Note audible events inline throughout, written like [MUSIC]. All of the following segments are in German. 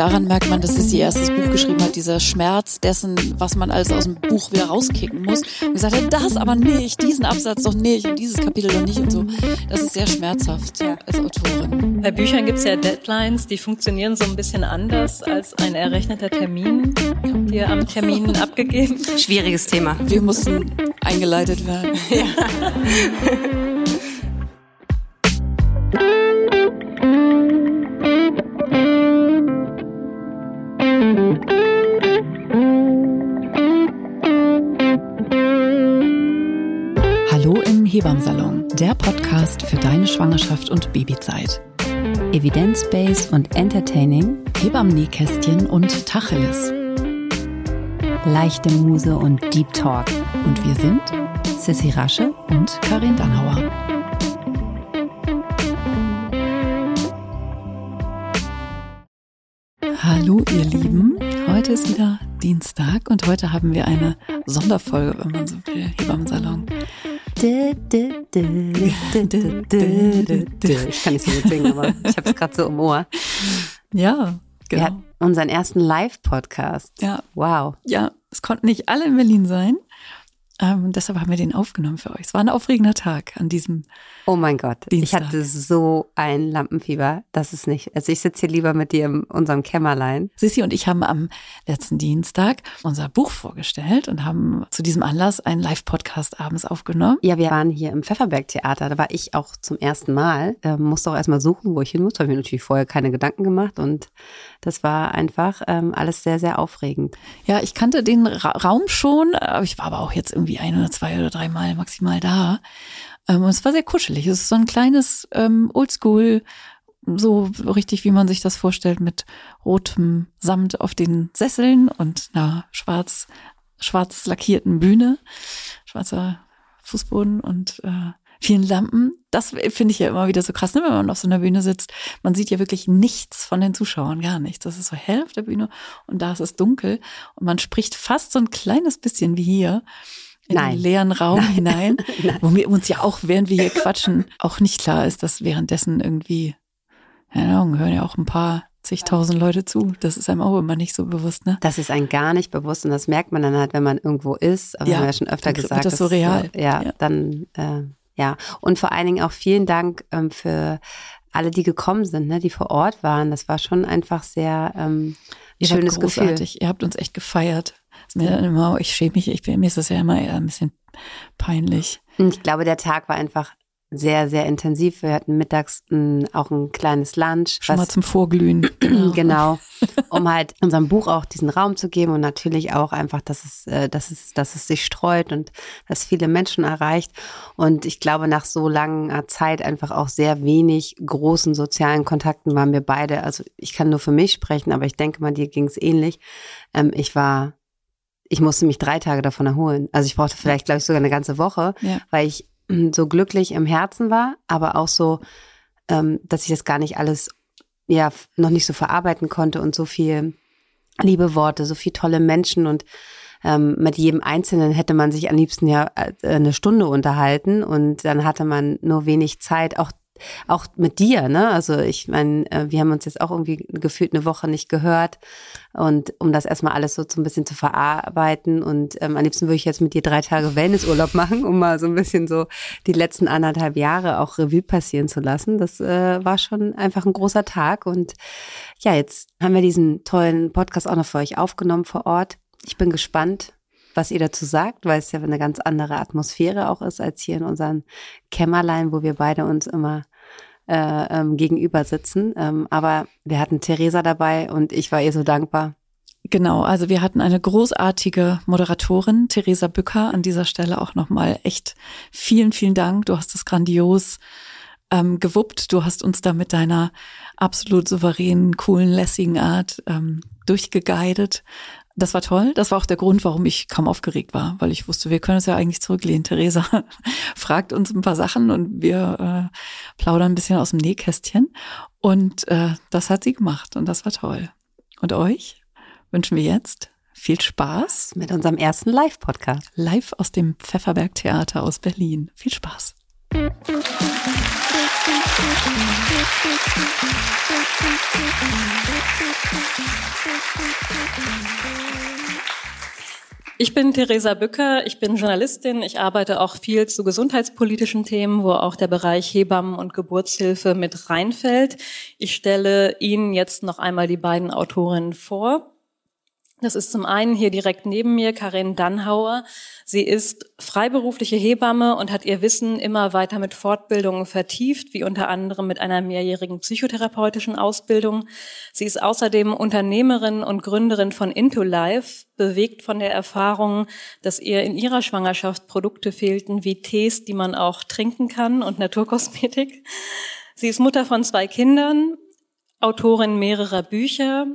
Daran merkt man, dass sie ihr erstes Buch geschrieben hat, dieser Schmerz dessen, was man alles aus dem Buch wieder rauskicken muss. Und gesagt hat, das aber nicht, diesen Absatz doch nicht und dieses Kapitel doch nicht und so. Das ist sehr schmerzhaft ja. als Autorin. Bei Büchern gibt es ja Deadlines, die funktionieren so ein bisschen anders als ein errechneter Termin. Habt ihr am Termin [LAUGHS] abgegeben? Schwieriges Thema. Wir mussten eingeleitet werden. [LAUGHS] [LAUGHS] Ja. Hebammsalon, der Podcast für deine Schwangerschaft und Babyzeit. Evidence-based und entertaining, Hebammen-Nähkästchen und Tacheles. Leichte Muse und Deep Talk. Und wir sind Sissy Rasche und Karin Dannhauer. Hallo ihr Lieben, heute ist wieder Dienstag und heute haben wir eine Sonderfolge, wenn man so will, Hebammsalon. Ich kann nicht so gut singen, aber ich habe es gerade so im Ohr. Ja, genau. Wir unseren ersten Live-Podcast. Ja. Wow. Ja, es konnten nicht alle in Berlin sein. Ähm, deshalb haben wir den aufgenommen für euch. Es war ein aufregender Tag an diesem. Oh mein Gott, Dienstag. ich hatte so ein Lampenfieber. Das ist nicht. Also ich sitze hier lieber mit dir in unserem Kämmerlein. Sissi und ich haben am letzten Dienstag unser Buch vorgestellt und haben zu diesem Anlass einen Live-Podcast abends aufgenommen. Ja, wir waren hier im Pfefferberg-Theater. Da war ich auch zum ersten Mal. Äh, musste auch erstmal suchen, wo ich hin muss. Habe mir natürlich vorher keine Gedanken gemacht und das war einfach ähm, alles sehr, sehr aufregend. Ja, ich kannte den Ra Raum schon, aber ich war aber auch jetzt irgendwie ein oder zwei oder dreimal maximal da. Ähm, und es war sehr kuschelig. Es ist so ein kleines ähm, Oldschool, so richtig, wie man sich das vorstellt, mit rotem Samt auf den Sesseln und einer schwarz, schwarz lackierten Bühne, schwarzer Fußboden und äh, vielen Lampen. Das finde ich ja immer wieder so krass, ne? wenn man auf so einer Bühne sitzt. Man sieht ja wirklich nichts von den Zuschauern, gar nichts. Das ist so hell auf der Bühne und da ist es dunkel und man spricht fast so ein kleines bisschen wie hier in Nein. den leeren Raum Nein. hinein, [LAUGHS] Nein. wo mir uns ja auch, während wir hier quatschen, auch nicht klar ist, dass währenddessen irgendwie, keine Ahnung, hören ja auch ein paar zigtausend Leute zu. Das ist einem auch immer nicht so bewusst, ne? Das ist einem gar nicht bewusst und das merkt man dann halt, wenn man irgendwo ist. Aber Ja, haben wir ja schon öfter gesagt. das so real. äh, Ja, Ja. dann äh, ja. Und vor allen Dingen auch vielen Dank ähm, für alle, die gekommen sind, ne, die vor Ort waren. Das war schon einfach sehr ähm, Ihr wart schönes Gefühl. Ihr habt uns echt gefeiert. Mir immer, ich schäme mich, ich bin, mir ist das ja immer eher ein bisschen peinlich. Ich glaube, der Tag war einfach sehr, sehr intensiv. Wir hatten mittags mh, auch ein kleines Lunch. Schon mal was- zum Vorglühen. [CLEARS THROAT] Genau. Genau, [LAUGHS] um halt unserem Buch auch diesen Raum zu geben und natürlich auch einfach, dass es, äh, dass es, dass es sich streut und dass viele Menschen erreicht. Und ich glaube, nach so langer Zeit einfach auch sehr wenig großen sozialen Kontakten waren wir beide. Also ich kann nur für mich sprechen, aber ich denke mal, dir ging es ähnlich. Ähm, ich war, ich musste mich drei Tage davon erholen. Also ich brauchte vielleicht, glaube ich, sogar eine ganze Woche, Ja. weil ich [CLEARS THROAT] so glücklich im Herzen war, aber auch so, ähm, dass ich das gar nicht alles ja noch nicht so verarbeiten konnte und so viel liebe Worte, so viel tolle Menschen und ähm, mit jedem Einzelnen hätte man sich am liebsten ja äh, eine Stunde unterhalten und dann hatte man nur wenig Zeit, auch auch mit dir, ne? Also ich meine, äh, wir haben uns jetzt auch irgendwie gefühlt eine Woche nicht gehört und um das erstmal alles so, so ein bisschen zu verarbeiten und ähm, am liebsten würde ich jetzt mit dir drei Tage Wellnessurlaub [LAUGHS] machen, um mal so ein bisschen so die letzten anderthalb Jahre auch Revue passieren zu lassen. Das äh, war schon einfach ein großer Tag und ja, jetzt haben wir diesen tollen Podcast auch noch für euch aufgenommen vor Ort. Ich bin gespannt, was ihr dazu sagt, weil es ja eine ganz andere Atmosphäre auch ist als hier in unseren Kämmerlein, wo wir beide uns immer äh, ähm, gegenüber sitzen. Ähm, aber wir hatten Theresa dabei und ich war ihr so dankbar. Genau, also wir hatten eine großartige Moderatorin, Theresa Bücker, an dieser Stelle auch nochmal echt vielen, vielen Dank. Du hast es grandios ähm, gewuppt. Du hast uns da mit deiner absolut souveränen, coolen, lässigen Art ähm, durchgeguidet. Das war toll. Das war auch der Grund, warum ich kaum aufgeregt war, weil ich wusste, wir können es ja eigentlich zurücklehnen. [LAUGHS] Theresa fragt uns ein paar Sachen und wir äh, plaudern ein bisschen aus dem Nähkästchen. Und äh, das hat sie gemacht und das war toll. Und euch wünschen wir jetzt viel Spaß Mit unserem ersten Live-Podcast. live aus dem Pfefferberg Theater aus Berlin. Viel Spaß. Ich bin Theresa Bücker, ich bin Journalistin, ich arbeite auch viel zu gesundheitspolitischen Themen, wo auch der Bereich Hebammen und Geburtshilfe mit reinfällt. Ich stelle Ihnen jetzt noch einmal die beiden Autorinnen vor. Das ist zum einen hier direkt neben mir Karin Dannhauer. Sie ist freiberufliche Hebamme und hat ihr Wissen immer weiter mit Fortbildungen vertieft, wie unter anderem mit einer mehrjährigen psychotherapeutischen Ausbildung. Sie ist außerdem Unternehmerin und Gründerin von Into Life, bewegt von der Erfahrung, dass ihr in ihrer Schwangerschaft Produkte fehlten wie Tees, die man auch trinken kann und Naturkosmetik. Sie ist Mutter von zwei Kindern, Autorin mehrerer Bücher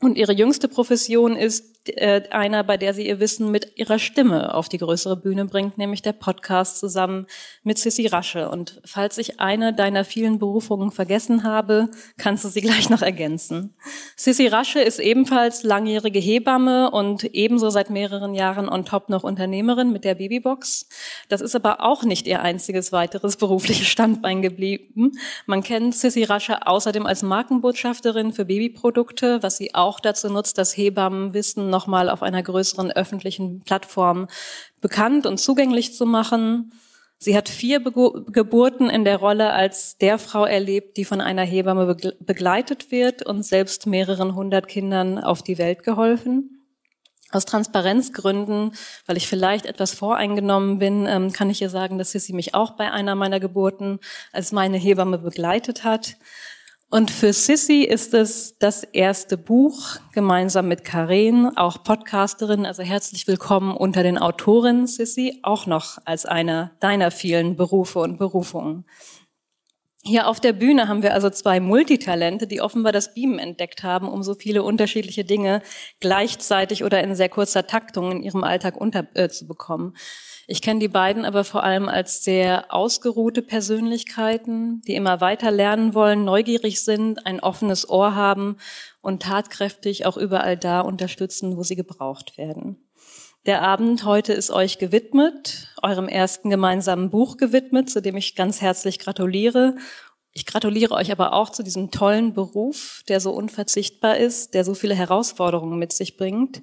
und ihre jüngste Profession ist äh, einer, bei der sie ihr Wissen mit ihrer Stimme auf die größere Bühne bringt, nämlich der Podcast zusammen mit Sissy Rasche. Und falls ich eine deiner vielen Berufungen vergessen habe, kannst du sie [LAUGHS] gleich noch ergänzen. Sissy Rasche ist ebenfalls langjährige Hebamme und ebenso seit mehreren Jahren on top noch Unternehmerin mit der Babybox. Das ist aber auch nicht ihr einziges weiteres [LAUGHS] berufliches Standbein geblieben. Man kennt Sissy Rasche außerdem als Markenbotschafterin für Babyprodukte, was sie auch dazu nutzt, das Hebammenwissen nochmal auf einer größeren öffentlichen Plattform bekannt und zugänglich zu machen. Sie hat vier Geburten in der Rolle als der Frau erlebt, die von einer Hebamme begleitet wird und selbst mehreren hundert Kindern auf die Welt geholfen. Aus Transparenzgründen, weil ich vielleicht etwas voreingenommen bin, ähm, kann ich ihr sagen, dass sie mich auch bei einer meiner Geburten als meine Hebamme begleitet hat. Und für Sissy ist es das erste Buch, gemeinsam mit Karen, auch Podcasterin. Also herzlich willkommen unter den Autorinnen, Sissy, auch noch als einer deiner vielen Berufe und Berufungen. Hier auf der Bühne haben wir also zwei Multitalente, die offenbar das Beamen entdeckt haben, um so viele unterschiedliche Dinge gleichzeitig oder in sehr kurzer Taktung in ihrem Alltag unterzubekommen. Äh, ich kenne die beiden aber vor allem als sehr ausgeruhte Persönlichkeiten, die immer weiter lernen wollen, neugierig sind, ein offenes Ohr haben und tatkräftig auch überall da unterstützen, wo sie gebraucht werden. Der Abend heute ist euch gewidmet, eurem ersten gemeinsamen Buch gewidmet, zu dem ich ganz herzlich gratuliere. Ich gratuliere euch aber auch zu diesem tollen Beruf, der so unverzichtbar ist, der so viele Herausforderungen mit sich bringt.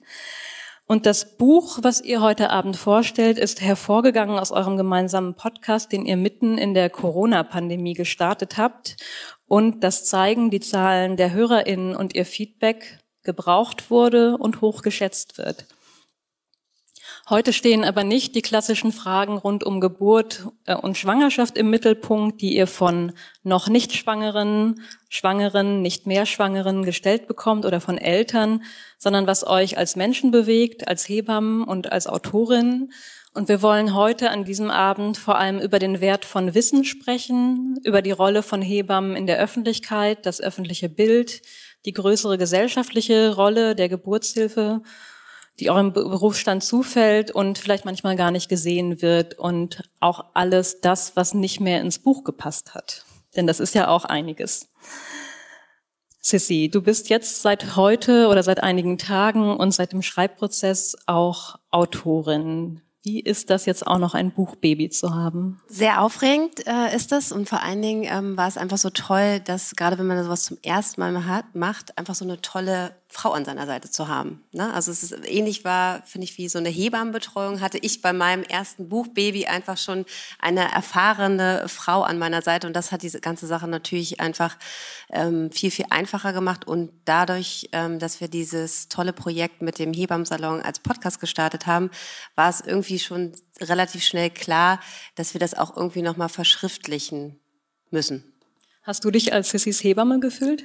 Und das Buch, was ihr heute Abend vorstellt, ist hervorgegangen aus eurem gemeinsamen Podcast, den ihr mitten in der Corona-Pandemie gestartet habt. Und das zeigen die Zahlen der HörerInnen und ihr Feedback gebraucht wurde und hochgeschätzt wird. Heute stehen aber nicht die klassischen Fragen rund um Geburt äh, und Schwangerschaft im Mittelpunkt, die ihr von noch nicht Schwangeren, Schwangeren, nicht mehr Schwangeren gestellt bekommt oder von Eltern, sondern was euch als Menschen bewegt, als Hebammen und als Autorin. Und wir wollen heute an diesem Abend vor allem über den Wert von Wissen sprechen, über die Rolle von Hebammen in der Öffentlichkeit, das öffentliche Bild, die größere gesellschaftliche Rolle der Geburtshilfe die eurem Berufsstand zufällt und vielleicht manchmal gar nicht gesehen wird und auch alles das, was nicht mehr ins Buch gepasst hat. Denn das ist ja auch einiges. Sissy, du bist jetzt seit heute oder seit einigen Tagen und seit dem Schreibprozess auch Autorin. Wie ist das jetzt auch noch ein Buchbaby zu haben? Sehr aufregend äh, ist das und vor allen Dingen ähm, war es einfach so toll, dass gerade wenn man sowas zum ersten Mal hat, macht, einfach so eine tolle Frau an seiner Seite zu haben. Ne? Also es ist ähnlich war, finde ich, wie so eine Hebammenbetreuung hatte ich bei meinem ersten Buch Baby einfach schon eine erfahrene Frau an meiner Seite und das hat diese ganze Sache natürlich einfach ähm, viel, viel einfacher gemacht und dadurch, ähm, dass wir dieses tolle Projekt mit dem Hebammensalon als Podcast gestartet haben, war es irgendwie schon relativ schnell klar, dass wir das auch irgendwie nochmal verschriftlichen müssen. Hast du dich als Sissys Hebamme gefühlt?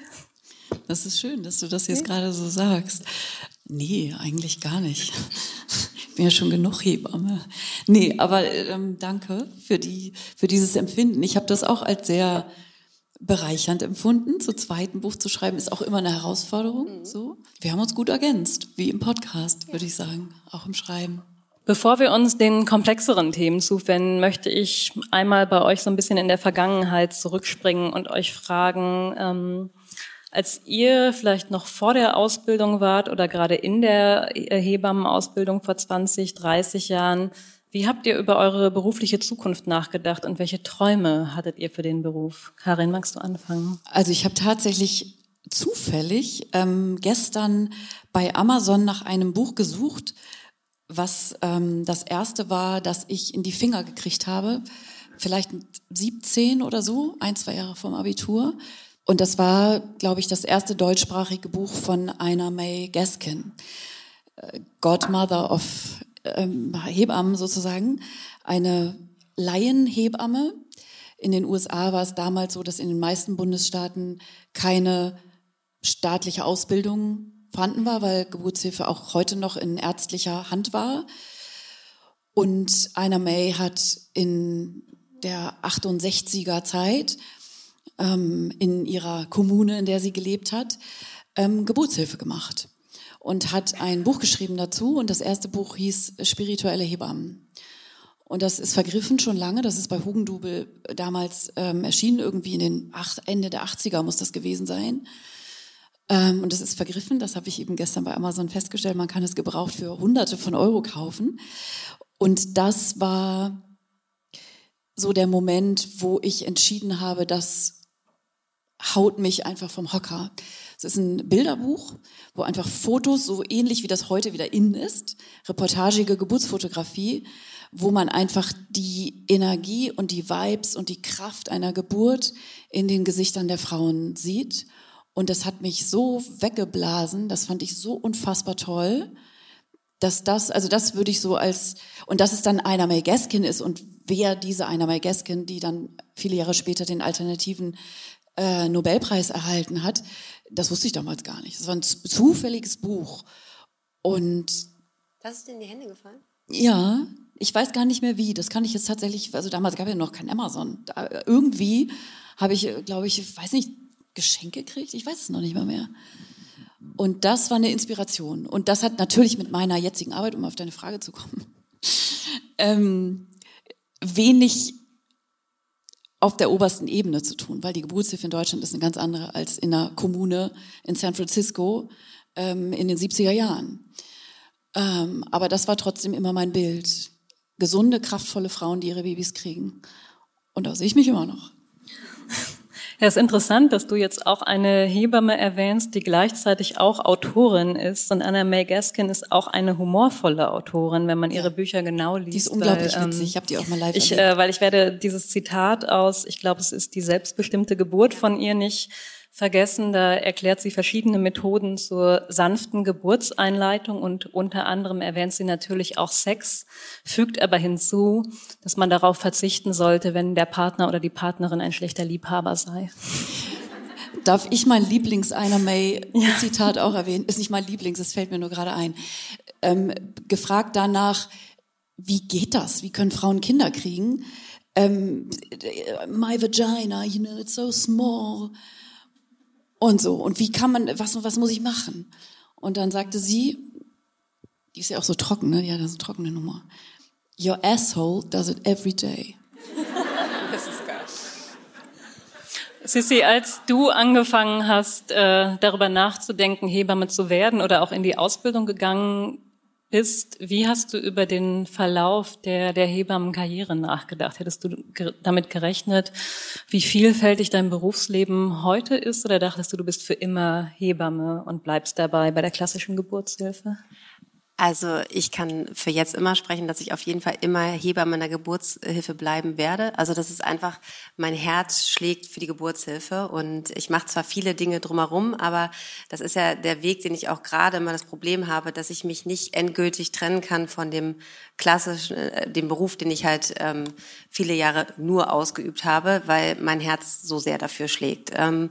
Das ist schön, dass du das jetzt gerade so sagst. Nee, eigentlich gar nicht. Ich bin ja schon genug Hebamme. Nee, aber ähm, danke für, die, für dieses Empfinden. Ich habe das auch als sehr bereichernd empfunden. Zu zweiten Buch zu schreiben ist auch immer eine Herausforderung. Mhm. So, wir haben uns gut ergänzt, wie im Podcast, würde ich sagen, auch im Schreiben. Bevor wir uns den komplexeren Themen zuwenden, möchte ich einmal bei euch so ein bisschen in der Vergangenheit zurückspringen und euch fragen, ähm, als ihr vielleicht noch vor der Ausbildung wart oder gerade in der Hebammenausbildung vor 20, 30 Jahren, Wie habt ihr über eure berufliche Zukunft nachgedacht und welche Träume hattet ihr für den Beruf? Karin, magst du anfangen? Also ich habe tatsächlich zufällig ähm, gestern bei Amazon nach einem Buch gesucht, was ähm, das erste war, das ich in die Finger gekriegt habe, vielleicht mit 17 oder so, ein, zwei Jahre vom Abitur. Und das war, glaube ich, das erste deutschsprachige Buch von einer May Gaskin, äh, Godmother of ähm, Hebammen sozusagen, eine Laienhebamme. In den USA war es damals so, dass in den meisten Bundesstaaten keine staatliche Ausbildung vorhanden war, weil Geburtshilfe auch heute noch in ärztlicher Hand war. Und Einer May hat in der 68er Zeit ähm, in ihrer Kommune, in der sie gelebt hat, ähm, Geburtshilfe gemacht und hat ein Buch geschrieben dazu. Und das erste Buch hieß Spirituelle Hebammen. Und das ist vergriffen schon lange. Das ist bei Hugendubel damals ähm, erschienen, irgendwie in den acht, Ende der 80er muss das gewesen sein. Ähm, und das ist vergriffen. Das habe ich eben gestern bei Amazon festgestellt. Man kann es gebraucht für Hunderte von Euro kaufen. Und das war so der Moment, wo ich entschieden habe, das haut mich einfach vom Hocker. Es ist ein Bilderbuch, wo einfach Fotos, so ähnlich wie das heute wieder in ist, reportagige Geburtsfotografie, wo man einfach die Energie und die Vibes und die Kraft einer Geburt in den Gesichtern der Frauen sieht. Und das hat mich so weggeblasen, das fand ich so unfassbar toll, dass das, also das würde ich so als, und dass es dann Einer May Gaskin ist und wer diese Einer May Gaskin, die dann viele Jahre später den alternativen äh, Nobelpreis erhalten hat, das wusste ich damals gar nicht. Das war ein zufälliges Buch. Und das ist dir in die Hände gefallen? Ja, ich weiß gar nicht mehr wie. Das kann ich jetzt tatsächlich, also damals gab es ja noch kein Amazon. Da, irgendwie habe ich, glaube ich, weiß nicht, Geschenke gekriegt? Ich weiß es noch nicht mal mehr. Und das war eine Inspiration. Und das hat natürlich mit meiner jetzigen Arbeit, um auf deine Frage zu kommen, [LAUGHS] ähm, wenig auf der obersten Ebene zu tun, weil die Geburtshilfe in Deutschland ist eine ganz andere als in einer Kommune in San Francisco ähm, in den 70er Jahren. Ähm, aber das war trotzdem immer mein Bild. Gesunde, kraftvolle Frauen, die ihre Babys kriegen. Und da sehe ich mich immer noch. Ja, es ist interessant, dass du jetzt auch eine Hebamme erwähnst, die gleichzeitig auch Autorin ist. Und Anna May Gaskin ist auch eine humorvolle Autorin, wenn man ihre Bücher genau liest. Die ist unglaublich weil, witzig. Ich habe die auch mal live ich, äh, Weil ich werde dieses Zitat aus, ich glaube, es ist die selbstbestimmte Geburt von ihr nicht vergessen. Da erklärt sie verschiedene Methoden zur sanften Geburtseinleitung und unter anderem erwähnt sie natürlich auch Sex, fügt aber hinzu, dass man darauf verzichten sollte, wenn der Partner oder die Partnerin ein schlechter Liebhaber sei. [LAUGHS] Darf ich mein Lieblings-Einer May-Zitat ja. auch erwähnen? Ist nicht mein Lieblings, es fällt mir nur gerade ein. Ähm, gefragt danach, wie geht das? Wie können Frauen Kinder kriegen? Ähm, my vagina, you know, it's so small und so. Und wie kann man, was, was muss ich machen? Und dann sagte sie, die ist ja auch so trocken, ne? Die hat ja so trockene Nummer. Your asshole does it every day. [LAUGHS] Das ist geil. Sissi, als du angefangen hast, äh, darüber nachzudenken, Hebamme zu werden oder auch in die Ausbildung gegangen ist, wie hast du über den Verlauf der, der Hebammenkarriere nachgedacht? Hättest du damit gerechnet, wie vielfältig dein Berufsleben heute ist oder dachtest du, du bist für immer Hebamme und bleibst dabei bei der klassischen Geburtshilfe? Also ich kann für jetzt immer sprechen, dass ich auf jeden Fall immer Hebamme in der Geburtshilfe bleiben werde. Also das ist einfach, mein Herz schlägt für die Geburtshilfe und ich mache zwar viele Dinge drumherum, aber das ist ja der Weg, den ich auch gerade immer das Problem habe, dass ich mich nicht endgültig trennen kann von dem klassischen, äh, dem Beruf, den ich halt ähm, viele Jahre nur ausgeübt habe, weil mein Herz so sehr dafür schlägt. Ähm,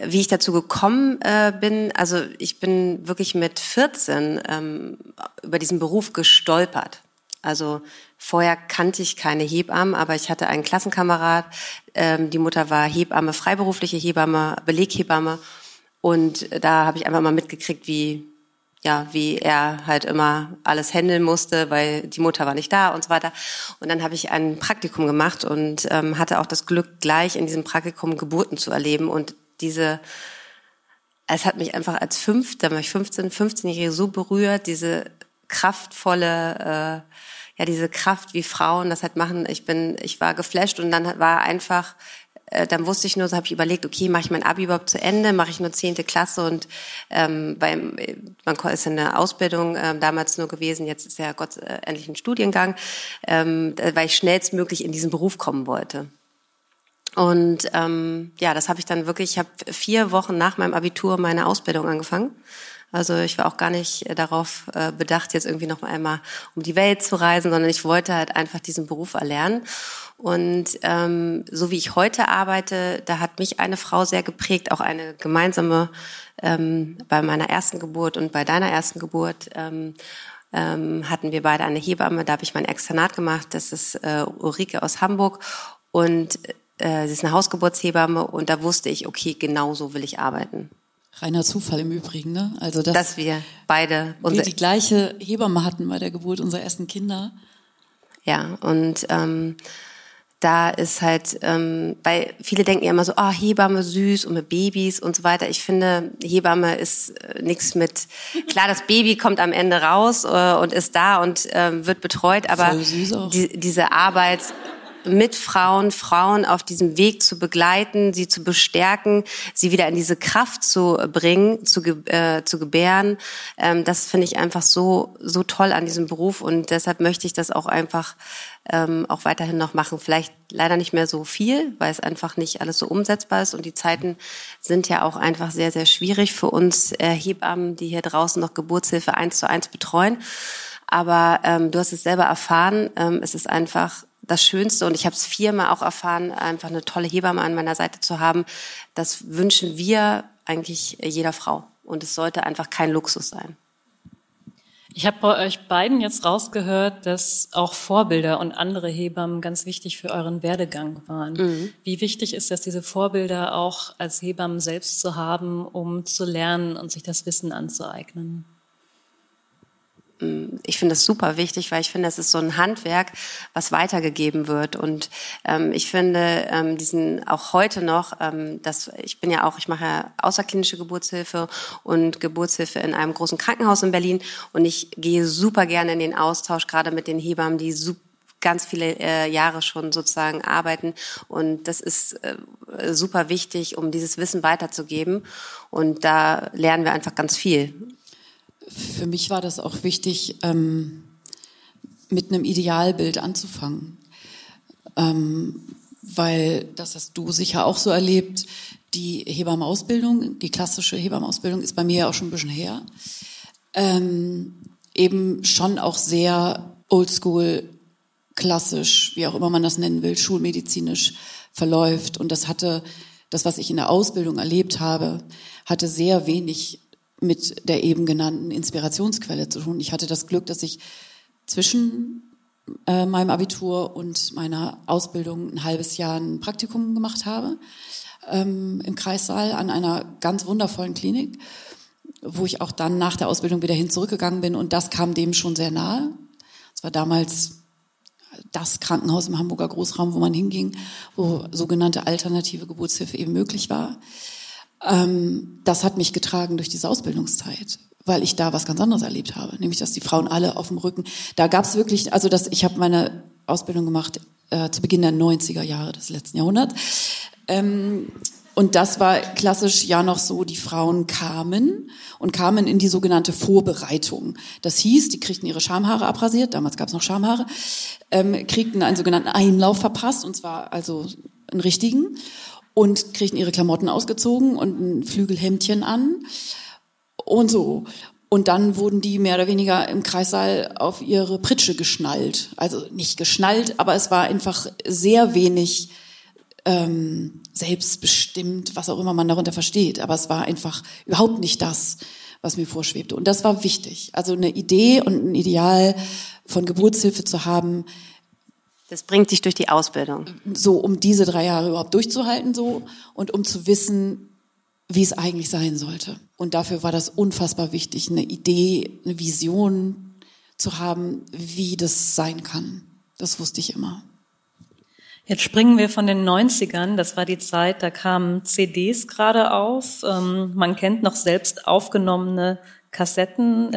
wie ich dazu gekommen äh, bin, also ich bin wirklich mit 14 ähm, über diesen Beruf gestolpert. Also vorher kannte ich keine Hebammen, aber ich hatte einen Klassenkamerad, ähm, die Mutter war Hebamme, freiberufliche Hebamme, Beleghebamme. Und da habe ich einfach mal mitgekriegt, wie ja, wie er halt immer alles handeln musste, weil die Mutter war nicht da und so weiter. Und dann habe ich ein Praktikum gemacht und ähm, hatte auch das Glück, gleich in diesem Praktikum Geburten zu erleben. Und diese, es hat mich einfach als fünf, da war ich 15, 15-Jährige so berührt, diese kraftvolle, äh, ja, diese Kraft, wie Frauen das halt machen. Ich bin, ich war geflasht und dann war einfach, äh, dann wusste ich nur, so habe ich überlegt, okay, mache ich mein Abi überhaupt zu Ende, mache ich nur zehnte Klasse und ähm, beim, man ist ja eine Ausbildung ähm, damals nur gewesen, jetzt ist ja Gott äh, endlich ein Studiengang, ähm, weil ich schnellstmöglich in diesen Beruf kommen wollte. Und ähm, ja, das habe ich dann wirklich, ich habe vier Wochen nach meinem Abitur meine Ausbildung angefangen. Also ich war auch gar nicht darauf äh, bedacht, jetzt irgendwie noch einmal um die Welt zu reisen, sondern ich wollte halt einfach diesen Beruf erlernen. Und ähm, so wie ich heute arbeite, da hat mich eine Frau sehr geprägt, auch eine gemeinsame ähm, bei meiner ersten Geburt und bei deiner ersten Geburt. Ähm, ähm, hatten wir beide eine Hebamme, da habe ich mein Externat gemacht, das ist äh, Ulrike aus Hamburg und äh, sie ist eine Hausgeburtshebamme und da wusste ich, okay, genau so will ich arbeiten. Reiner Zufall im Übrigen, ne? Also dass, dass wir beide wir die gleiche Hebamme hatten bei der Geburt unserer ersten Kinder. Ja, und ähm, da ist halt, ähm, weil viele denken ja immer so, ah, oh, Hebamme süß und mit Babys und so weiter. Ich finde, Hebamme ist äh, nichts mit, klar, das Baby kommt am Ende raus äh, und ist da und äh, wird betreut, aber die, diese Arbeit mit Frauen, Frauen auf diesem Weg zu begleiten, sie zu bestärken, sie wieder in diese Kraft zu bringen, zu, äh, zu gebären. Ähm, das finde ich einfach so, so toll an diesem Beruf und deshalb möchte ich das auch einfach ähm, auch weiterhin noch machen. Vielleicht leider nicht mehr so viel, weil es einfach nicht alles so umsetzbar ist und die Zeiten sind ja auch einfach sehr, sehr schwierig für uns äh, Hebammen, die hier draußen noch Geburtshilfe eins zu eins betreuen. Aber ähm, du hast es selber erfahren, ähm, es ist einfach das Schönste und ich habe es viermal auch erfahren, einfach eine tolle Hebamme an meiner Seite zu haben. Das wünschen wir eigentlich jeder Frau und es sollte einfach kein Luxus sein. Ich habe bei euch beiden jetzt rausgehört, dass auch Vorbilder und andere Hebammen ganz wichtig für euren Werdegang waren. Mhm. Wie wichtig ist das, diese Vorbilder auch als Hebammen selbst zu haben, um zu lernen und sich das Wissen anzueignen? Ich finde das super wichtig, weil ich finde, es ist so ein Handwerk, was weitergegeben wird. Und ähm, ich finde ähm, diesen auch heute noch, ähm, dass ich bin ja auch, ich mache ja außerklinische Geburtshilfe und Geburtshilfe in einem großen Krankenhaus in Berlin. Und ich gehe super gerne in den Austausch, gerade mit den Hebammen, die super ganz viele äh, Jahre schon sozusagen arbeiten. Und das ist äh, super wichtig, um dieses Wissen weiterzugeben. Und da lernen wir einfach ganz viel für mich war das auch wichtig, ähm, mit einem Idealbild anzufangen. Ähm, weil, das hast du sicher auch so erlebt, die Hebammenausbildung, die klassische Hebammenausbildung ist bei mir ja auch schon ein bisschen her. Ähm, eben schon auch sehr oldschool, klassisch, wie auch immer man das nennen will, schulmedizinisch verläuft. Und das hatte, das, was ich in der Ausbildung erlebt habe, hatte sehr wenig mit der eben genannten Inspirationsquelle zu tun. Ich hatte das Glück, dass ich zwischen äh, meinem Abitur und meiner Ausbildung ein halbes Jahr ein Praktikum gemacht habe ähm, im Kreissaal an einer ganz wundervollen Klinik, wo ich auch dann nach der Ausbildung wieder hin zurückgegangen bin und das kam dem schon sehr nahe. Es war damals das Krankenhaus im Hamburger Großraum, wo man hinging, wo sogenannte alternative Geburtshilfe eben möglich war. Ähm, das hat mich getragen durch diese Ausbildungszeit, weil ich da was ganz anderes erlebt habe, nämlich dass die Frauen alle auf dem Rücken. Da gab es wirklich, also das, ich habe meine Ausbildung gemacht äh, zu Beginn der 90er Jahre des letzten Jahrhunderts. Ähm, und das war klassisch ja noch so, die Frauen kamen und kamen in die sogenannte Vorbereitung. Das hieß, die kriegten ihre Schamhaare abrasiert, damals gab es noch Schamhaare, ähm, kriegten einen sogenannten Einlauf verpasst, und zwar also einen richtigen und kriegten ihre Klamotten ausgezogen und ein Flügelhemdchen an und so. Und dann wurden die mehr oder weniger im Kreissaal auf ihre Pritsche geschnallt. Also nicht geschnallt, aber es war einfach sehr wenig ähm, selbstbestimmt, was auch immer man darunter versteht. Aber es war einfach überhaupt nicht das, was mir vorschwebte. Und das war wichtig. Also eine Idee und ein Ideal von Geburtshilfe zu haben, das bringt dich durch die Ausbildung. So, um diese drei Jahre überhaupt durchzuhalten, so und um zu wissen, wie es eigentlich sein sollte. Und dafür war das unfassbar wichtig, eine Idee, eine Vision zu haben, wie das sein kann. Das wusste ich immer. Jetzt springen wir von den 90ern. Das war die Zeit, da kamen CDs gerade auf. Ähm, man kennt noch selbst aufgenommene Kassetten.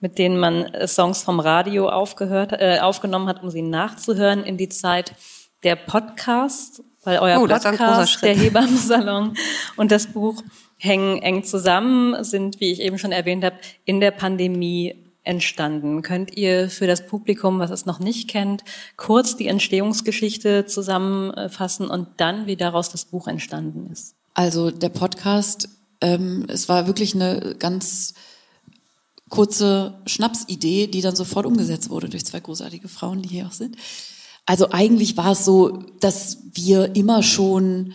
Mit denen man äh, Songs vom Radio aufgehört, äh, aufgenommen hat, um sie nachzuhören, in die Zeit der Podcast, weil euer oh, Podcast, der Hebammensalon [LAUGHS] und das Buch hängen eng zusammen, sind, wie ich eben schon erwähnt habe, in der Pandemie entstanden. Könnt ihr für das Publikum, was es noch nicht kennt, kurz die Entstehungsgeschichte zusammenfassen und dann, wie daraus das Buch entstanden ist? Also der Podcast, ähm, es war wirklich eine ganz kurze Schnapsidee, die dann sofort umgesetzt wurde durch zwei großartige Frauen, die hier auch sind. Also eigentlich war es so, dass wir immer schon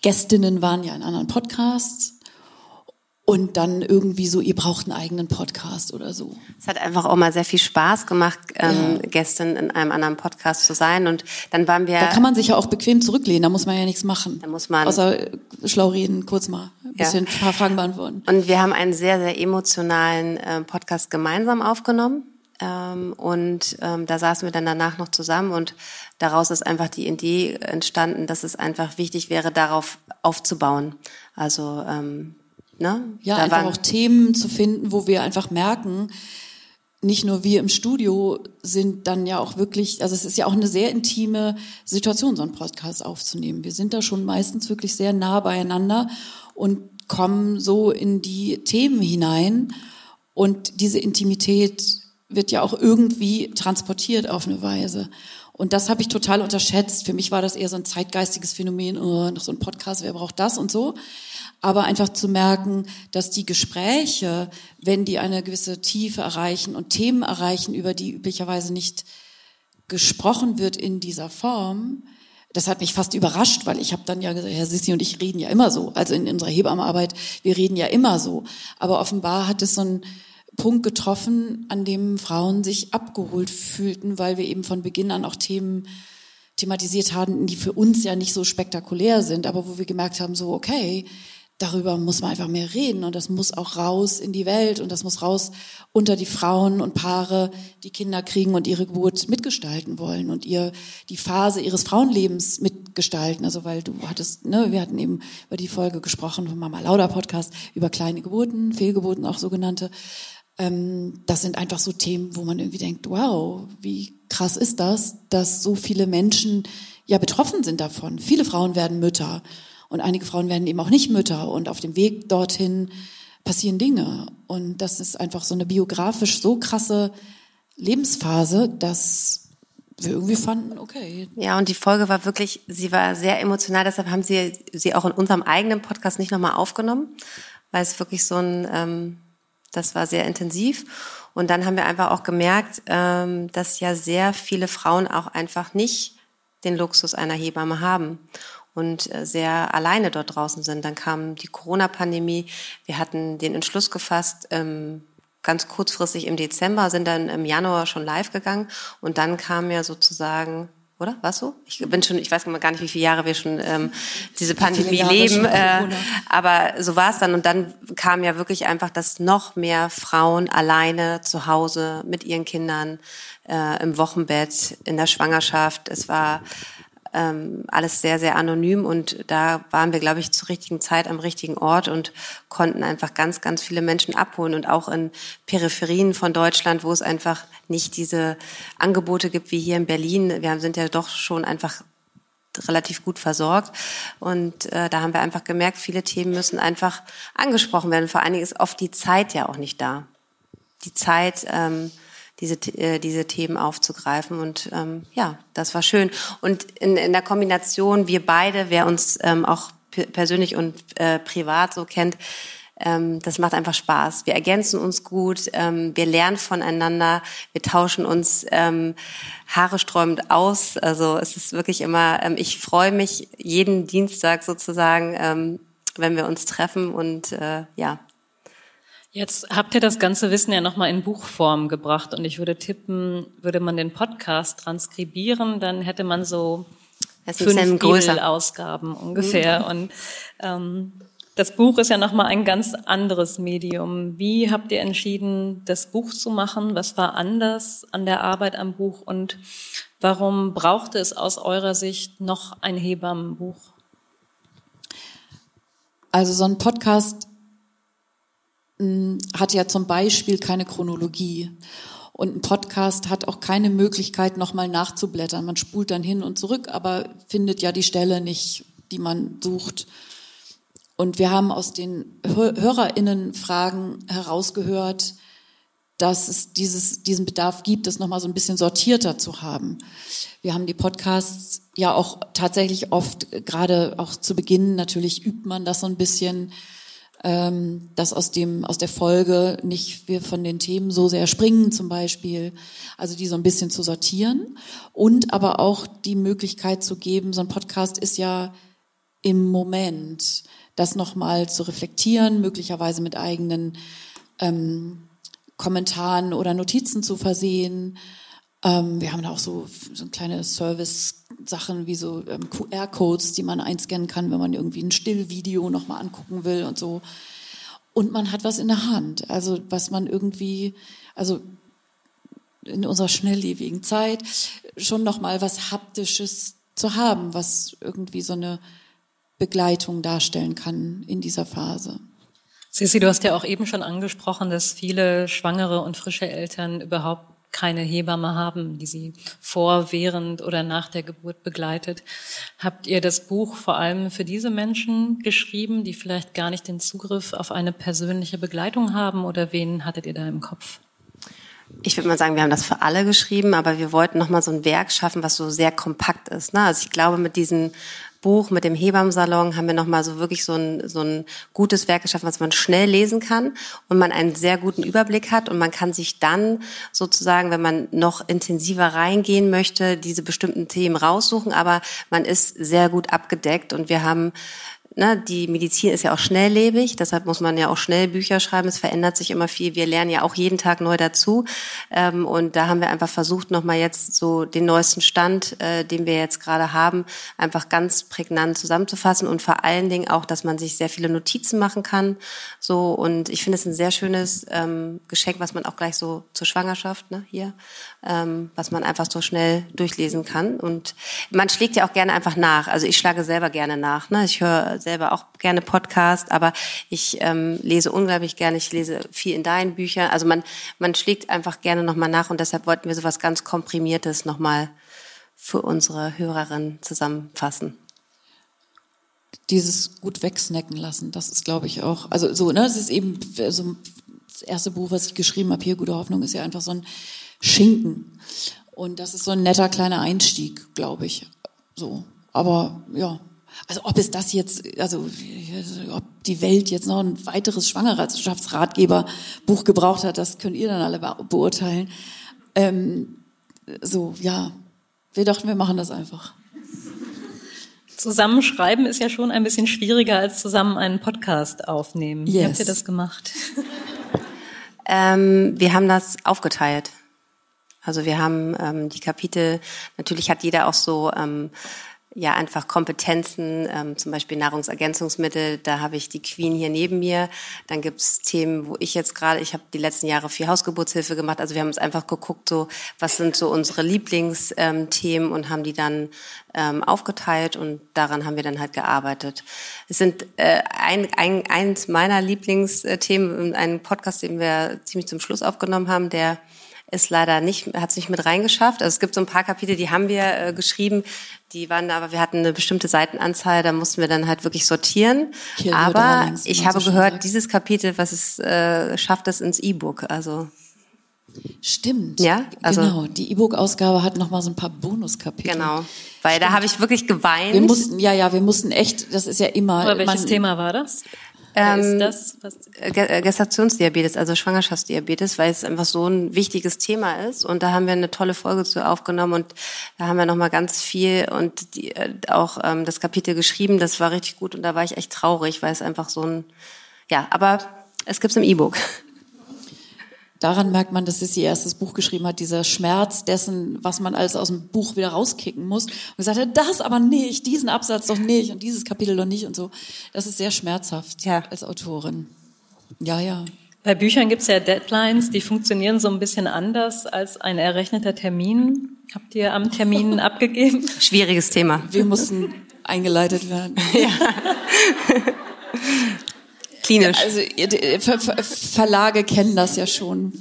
Gästinnen waren ja in anderen Podcasts und dann irgendwie so, ihr braucht einen eigenen Podcast oder so. Es hat einfach auch mal sehr viel Spaß gemacht, ähm, ja. gestern in einem anderen Podcast zu sein. Und dann waren wir. Da kann man sich ja auch bequem zurücklehnen, da muss man ja nichts machen. Da muss man. Außer schlau reden, kurz mal ein bisschen ja. ein paar Fragen beantworten. Und wir haben einen sehr, sehr emotionalen äh, Podcast gemeinsam aufgenommen. Ähm, und ähm, da saßen wir dann danach noch zusammen und daraus ist einfach die Idee entstanden, dass es einfach wichtig wäre, darauf aufzubauen. Also ähm, Ne? Ja, da einfach auch Themen zu finden, wo wir einfach merken, nicht nur wir im Studio sind dann ja auch wirklich, also es ist ja auch eine sehr intime Situation, so einen Podcast aufzunehmen. Wir sind da schon meistens wirklich sehr nah beieinander und kommen so in die Themen hinein. Und diese Intimität wird ja auch irgendwie transportiert auf eine Weise. Und das habe ich total unterschätzt. Für mich war das eher so ein zeitgeistiges Phänomen, oh, noch so ein Podcast, wer braucht das und so aber einfach zu merken, dass die Gespräche, wenn die eine gewisse Tiefe erreichen und Themen erreichen, über die üblicherweise nicht gesprochen wird in dieser Form, das hat mich fast überrascht, weil ich habe dann ja gesagt, Herr Sissi und ich reden ja immer so. Also in unserer Hebammenarbeit, wir reden ja immer so. Aber offenbar hat es so einen Punkt getroffen, an dem Frauen sich abgeholt fühlten, weil wir eben von Beginn an auch Themen thematisiert haben, die für uns ja nicht so spektakulär sind, aber wo wir gemerkt haben, so, okay, darüber muss man einfach mehr reden und das muss auch raus in die Welt und das muss raus unter die Frauen und Paare, die Kinder kriegen und ihre Geburt mitgestalten wollen und ihr die Phase ihres Frauenlebens mitgestalten. Also weil du hattest, ne, wir hatten eben über die Folge gesprochen vom Mama Lauda Podcast über kleine Geburten, Fehlgeburten auch sogenannte. Ähm, das sind einfach so Themen, wo man irgendwie denkt, wow, wie krass ist das, dass so viele Menschen ja betroffen sind davon. Viele Frauen werden Mütter. Und einige Frauen werden eben auch nicht Mütter und auf dem Weg dorthin passieren Dinge. Und das ist einfach so eine biografisch so krasse Lebensphase, dass wir irgendwie fanden, okay. Ja, und die Folge war wirklich, sie war sehr emotional, deshalb haben sie sie auch in unserem eigenen Podcast nicht nochmal aufgenommen, weil es wirklich so ein, ähm, das war sehr intensiv. Und dann haben wir einfach auch gemerkt, ähm, dass ja sehr viele Frauen auch einfach nicht den Luxus einer Hebamme haben und äh, sehr alleine dort draußen sind. Dann kam die Corona-Pandemie. Wir hatten den Entschluss gefasst, ähm, ganz kurzfristig im Dezember, sind dann im Januar schon live gegangen und dann kam ja sozusagen oder? Was so? Ich bin schon, ich weiß gar nicht, wie viele Jahre wir schon ähm, diese Pandemie leben. Äh, aber so war es dann. Und dann kam ja wirklich einfach, dass noch mehr Frauen alleine zu Hause mit ihren Kindern äh, im Wochenbett, in der Schwangerschaft. Es war ähm, alles sehr, sehr anonym und da waren wir, glaube ich, zur richtigen Zeit am richtigen Ort und konnten einfach ganz, ganz viele Menschen abholen und auch in Peripherien von Deutschland, wo es einfach nicht diese Angebote gibt wie hier in Berlin. Wir sind ja doch schon einfach relativ gut versorgt. Und äh, da haben wir einfach gemerkt, viele Themen müssen einfach angesprochen werden. Vor allen Dingen ist oft die Zeit ja auch nicht da. Die Zeit, ähm, diese, äh, diese Themen aufzugreifen. Und ähm, ja, das war schön. Und in, in der Kombination, wir beide, wer uns ähm, auch persönlich und äh, privat so kennt, ähm, das macht einfach Spaß. Wir ergänzen uns gut, ähm, wir lernen voneinander, wir tauschen uns ähm, Haare sträubend aus. Also es ist wirklich immer, ähm, ich freue mich jeden Dienstag sozusagen, ähm, wenn wir uns treffen und äh, ja, Jetzt habt ihr das ganze Wissen ja nochmal in Buchform gebracht und ich würde tippen, würde man den Podcast transkribieren, dann hätte man so fünf Bibelausgaben ungefähr. Mhm. Und ähm, das Buch ist ja nochmal ein ganz anderes Medium. Wie habt ihr entschieden, das Buch zu machen? Was war anders an der Arbeit am Buch und warum brauchte es aus eurer Sicht noch ein Hebammenbuch? Also so ein Podcast hat ja zum Beispiel keine Chronologie. Und ein Podcast hat auch keine Möglichkeit, nochmal nachzublättern. Man spult dann hin und zurück, aber findet ja die Stelle nicht, die man sucht. Und wir haben aus den HörerInnen-Fragen herausgehört, dass es dieses, diesen Bedarf gibt, das nochmal so ein bisschen sortierter zu haben. Wir haben die Podcasts ja auch tatsächlich oft, gerade auch zu Beginn, natürlich übt man das so ein bisschen, ähm, dass aus dem aus der Folge nicht wir von den Themen so sehr springen zum Beispiel, also die so ein bisschen zu sortieren und aber auch die Möglichkeit zu geben, so ein Podcast ist ja im Moment, das nochmal zu reflektieren, möglicherweise mit eigenen ähm, Kommentaren oder Notizen zu versehen. Ähm, wir haben da auch so, so kleine Service-Sachen wie so ähm, QR-Codes, die man einscannen kann, wenn man irgendwie ein Stillvideo nochmal angucken will und so. Und man hat was in der Hand, also was man irgendwie, also in unserer schnelllebigen Zeit schon nochmal was Haptisches zu haben, was irgendwie so eine Begleitung darstellen kann in dieser Phase. Sissi, du hast ja auch eben schon angesprochen, dass viele schwangere und frische Eltern überhaupt keine Hebamme haben, die sie vor, während oder nach der Geburt begleitet. Habt ihr das Buch vor allem für diese Menschen geschrieben, die vielleicht gar nicht den Zugriff auf eine persönliche Begleitung haben oder wen hattet ihr da im Kopf? Ich würde mal sagen, wir haben das für alle geschrieben, aber wir wollten noch mal so ein Werk schaffen, was so sehr kompakt ist. Ne? Also ich glaube, mit diesen Buch mit dem Hebammsalon haben wir nochmal so wirklich so ein, so ein gutes Werk geschaffen, was man schnell lesen kann und man einen sehr guten Überblick hat und man kann sich dann sozusagen, wenn man noch intensiver reingehen möchte, diese bestimmten Themen raussuchen, aber man ist sehr gut abgedeckt und wir haben ne, die Medizin ist ja auch schnelllebig, deshalb muss man ja auch schnell Bücher schreiben. Es verändert sich immer viel. Wir lernen ja auch jeden Tag neu dazu. Ähm, und da haben wir einfach versucht, nochmal jetzt so den neuesten Stand, äh, den wir jetzt gerade haben, einfach ganz prägnant zusammenzufassen und vor allen Dingen auch, dass man sich sehr viele Notizen machen kann. So und ich finde es ein sehr schönes ähm, Geschenk, was man auch gleich so zur Schwangerschaft ne, hier, ähm, was man einfach so schnell durchlesen kann. Und man schlägt ja auch gerne einfach nach. Also ich schlage selber gerne nach. Ne? Ich höre selber auch gerne Podcast, aber ich ähm, lese unglaublich gerne. Ich lese viel in deinen Büchern. Also man, man schlägt einfach gerne nochmal nach und deshalb wollten wir sowas ganz Komprimiertes nochmal für unsere Hörerinnen zusammenfassen dieses gut wegsnacken lassen, das ist, glaube ich, auch, also so, ne, es ist eben, also das erste Buch, was ich geschrieben habe, hier, Gute Hoffnung, ist ja einfach so ein Schinken. Und das ist so ein netter kleiner Einstieg, glaube ich. So. Aber ja, also ob es das jetzt, also ob die Welt jetzt noch ein weiteres Schwangerschaftsratgeberbuch gebraucht hat, das könnt ihr dann alle beurteilen. Ähm, so, ja, wir dachten, wir machen das einfach. Zusammenschreiben ist ja schon ein bisschen schwieriger als zusammen einen Podcast aufnehmen. Yes. Wie habt ihr das gemacht? Ähm, wir haben das aufgeteilt. Also wir haben ähm, die Kapitel, natürlich hat jeder auch so ähm, ja einfach Kompetenzen, ähm, zum Beispiel Nahrungsergänzungsmittel. Da habe ich die Queen hier neben mir. Dann gibt's Themen, wo ich jetzt gerade, ich habe die letzten Jahre viel Hausgeburtshilfe gemacht. Also wir haben uns einfach geguckt, so was sind so unsere Lieblingsthemen ähm, und haben die dann ähm, aufgeteilt und daran haben wir dann halt gearbeitet. Es sind äh, ein, ein, eins meiner Lieblingsthemen, ein Podcast, den wir ziemlich zum Schluss aufgenommen haben, der ist leider nicht, hat es nicht mit reingeschafft. Also es gibt so ein paar Kapitel, die haben wir äh, geschrieben, die waren da, aber wir hatten eine bestimmte Seitenanzahl, da mussten wir dann halt wirklich sortieren. Kiel aber ich habe gehört, gesagt. dieses Kapitel, was es äh, schafft es ins E-Book. Also Stimmt. Ja, also genau. Die E-Book-Ausgabe hat noch mal so ein paar Bonuskapitel. Genau, weil Stimmt. da habe ich wirklich geweint. Wir mussten, ja, ja, wir mussten echt. Das ist ja immer. Aber welches man, Thema war das? Ähm, ist das? Was? Äh, Gestationsdiabetes, also Schwangerschaftsdiabetes, weil es einfach so ein wichtiges Thema ist. Und da haben wir eine tolle Folge zu aufgenommen und da haben wir nochmal ganz viel und die, äh, auch ähm, das Kapitel geschrieben. Das war richtig gut und da war ich echt traurig, weil es einfach so ein, ja, aber es gibt's im E-Book daran merkt man, dass sie ihr erstes Buch geschrieben hat, dieser Schmerz dessen, was man alles aus dem Buch wieder rauskicken muss. Und gesagt hat, das aber nicht, diesen Absatz doch nicht und dieses Kapitel doch nicht und so. Das ist sehr schmerzhaft ja. als Autorin. Ja, ja. Bei Büchern gibt es ja Deadlines, die funktionieren so ein bisschen anders als ein errechneter Termin. Habt ihr am Termin [LAUGHS] abgegeben? Schwieriges Thema. Wir mussten eingeleitet werden. [LAUGHS] [LAUGHS] Ja. Medizinisch. Also Ver Ver Verlage kennen das ja schon.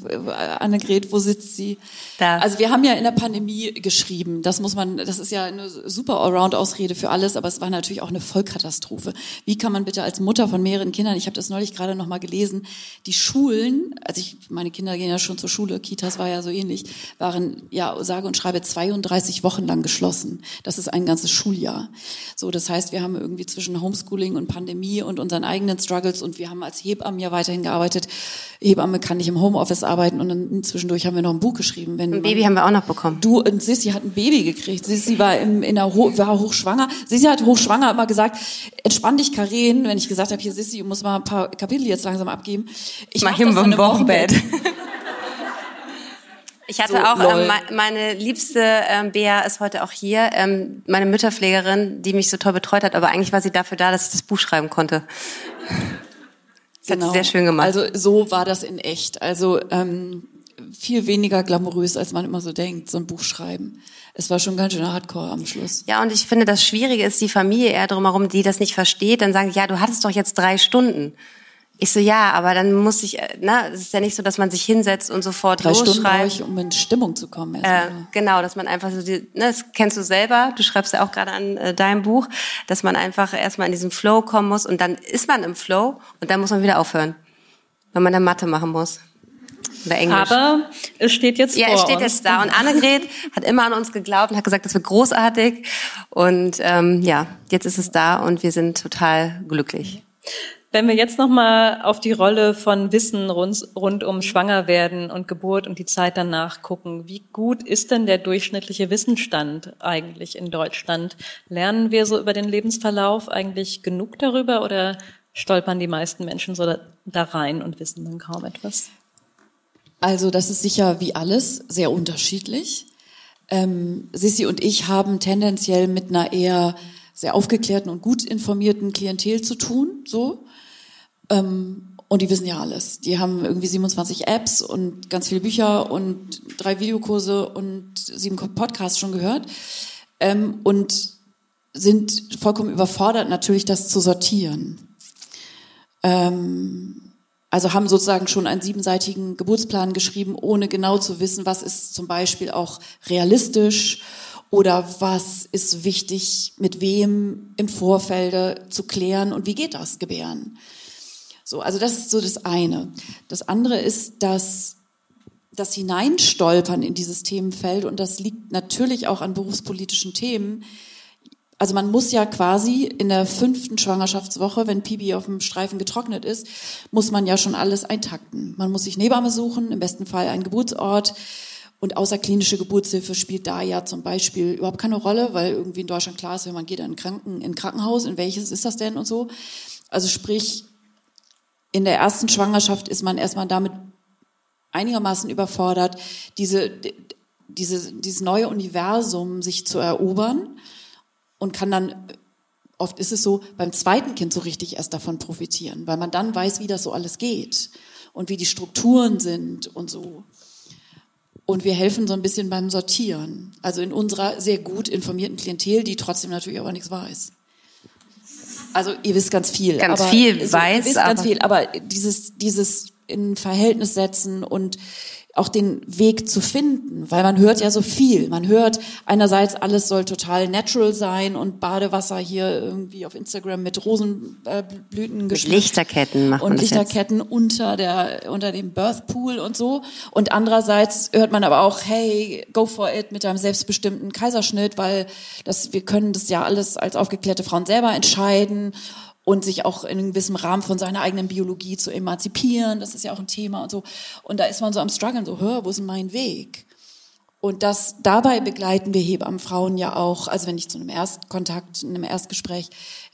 Annegret, wo sitzt sie? Da. Also wir haben ja in der Pandemie geschrieben. Das muss man, das ist ja eine super Allround-Ausrede für alles, aber es war natürlich auch eine Vollkatastrophe. Wie kann man bitte als Mutter von mehreren Kindern, ich habe das neulich gerade noch mal gelesen, die Schulen, also ich, meine Kinder gehen ja schon zur Schule, Kitas war ja so ähnlich, waren ja sage und schreibe 32 Wochen lang geschlossen. Das ist ein ganzes Schuljahr. So, das heißt, wir haben irgendwie zwischen Homeschooling und Pandemie und unseren eigenen Struggles und wir haben als Hebammen ja weiterhin gearbeitet. Hebamme kann nicht im Homeoffice arbeiten und dann zwischendurch haben wir noch ein Buch geschrieben. Wenn ein Baby haben wir auch noch bekommen. Du und Sissi hat ein Baby gekriegt. Sissi war im, in der Ho war hochschwanger. Sissi hat hochschwanger immer gesagt, entspann dich, Karen, wenn ich gesagt habe, hier Sissi, du musst mal ein paar Kapitel jetzt langsam abgeben. Ich mach, mach das im Wochenbett. [LAUGHS] Ich hatte so, auch, ähm, meine liebste ähm, Bea ist heute auch hier, ähm, meine Mütterpflegerin, die mich so toll betreut hat, aber eigentlich war sie dafür da, dass ich das Buch schreiben konnte. Das genau. hat sie genau. sehr schön gemacht. Also so war das in echt. Also ähm, viel weniger glamourös, als man immer so denkt, so ein Buch schreiben. Es war schon ganz schön hardcore am Schluss. Ja, und ich finde, das Schwierige ist die Familie eher drumherum, die das nicht versteht, dann sagen, ja, du hattest doch jetzt drei Stunden. Ich so, ja, aber dann muss ich, äh, na, es ist ja nicht so, dass man sich hinsetzt und sofort Drei losschreibt. Stunden brauche ich, um in Stimmung zu kommen. Äh, genau, dass man einfach so, die, ne, das kennst du selber, du schreibst ja auch gerade an äh, deinem Buch, dass man einfach erstmal in diesen Flow kommen muss und dann ist man im Flow und dann muss man wieder aufhören, wenn man dann Mathe machen muss. Oder Englisch. Aber es steht jetzt ja, vor es steht jetzt da. Und Annegret hat immer an uns geglaubt und hat gesagt, das wird großartig. Und ähm, ja, jetzt ist es da und wir sind total glücklich. Wenn wir jetzt nochmal auf die Rolle von Wissen rund, rund um Schwangerwerden und Geburt und die Zeit danach gucken, wie gut ist denn der durchschnittliche Wissensstand eigentlich in Deutschland? Lernen wir so über den Lebensverlauf eigentlich genug darüber oder stolpern die meisten Menschen so da, da rein und wissen dann kaum etwas? Also das ist sicher wie alles sehr unterschiedlich. Ähm, Sissi und ich haben tendenziell mit einer eher sehr aufgeklärten und gut informierten Klientel zu tun, so. Ähm, und die wissen ja alles. Die haben irgendwie 27 Apps und ganz viele Bücher und drei Videokurse und sieben Podcasts schon gehört. Ähm, und sind vollkommen überfordert, natürlich das zu sortieren. Ähm, also haben sozusagen schon einen siebenseitigen Geburtsplan geschrieben, ohne genau zu wissen, was ist zum Beispiel auch realistisch oder was ist wichtig, mit wem im Vorfeld zu klären und wie geht das Gebären. So, also das ist so das eine. Das andere ist, dass das Hineinstolpern in dieses Themenfeld, und das liegt natürlich auch an berufspolitischen Themen, also man muss ja quasi in der fünften Schwangerschaftswoche, wenn Pibi auf dem Streifen getrocknet ist, muss man ja schon alles eintakten. Man muss sich Nebamme suchen, im besten Fall einen Geburtsort. Und außerklinische Geburtshilfe spielt da ja zum Beispiel überhaupt keine Rolle, weil irgendwie in Deutschland klar ist, wenn man geht in Kranken, in Krankenhaus, in welches ist das denn und so. Also sprich, in der ersten Schwangerschaft ist man erstmal damit einigermaßen überfordert, diese, diese, dieses neue Universum sich zu erobern und kann dann, oft ist es so, beim zweiten Kind so richtig erst davon profitieren, weil man dann weiß, wie das so alles geht und wie die Strukturen sind und so. Und wir helfen so ein bisschen beim Sortieren. Also in unserer sehr gut informierten Klientel, die trotzdem natürlich aber nichts weiß. Also ihr wisst ganz viel. Ganz aber, viel weiß. Ihr wisst ganz viel, aber dieses, dieses in Verhältnis setzen und auch den Weg zu finden, weil man hört ja so viel. Man hört einerseits, alles soll total natural sein und Badewasser hier irgendwie auf Instagram mit Rosenblüten mit Lichterketten macht und Lichterketten jetzt. unter der unter dem Birthpool und so. Und andererseits hört man aber auch, hey, go for it mit deinem selbstbestimmten Kaiserschnitt, weil das wir können das ja alles als aufgeklärte Frauen selber entscheiden und sich auch in einem gewissen Rahmen von seiner eigenen Biologie zu emanzipieren. Das ist ja auch ein Thema und so. Und da ist man so am struggeln, so, hör, wo ist denn mein Weg? Und das, dabei begleiten wir Hebammenfrauen ja auch. Also wenn ich zu einem Erstkontakt, einem Erstgespräch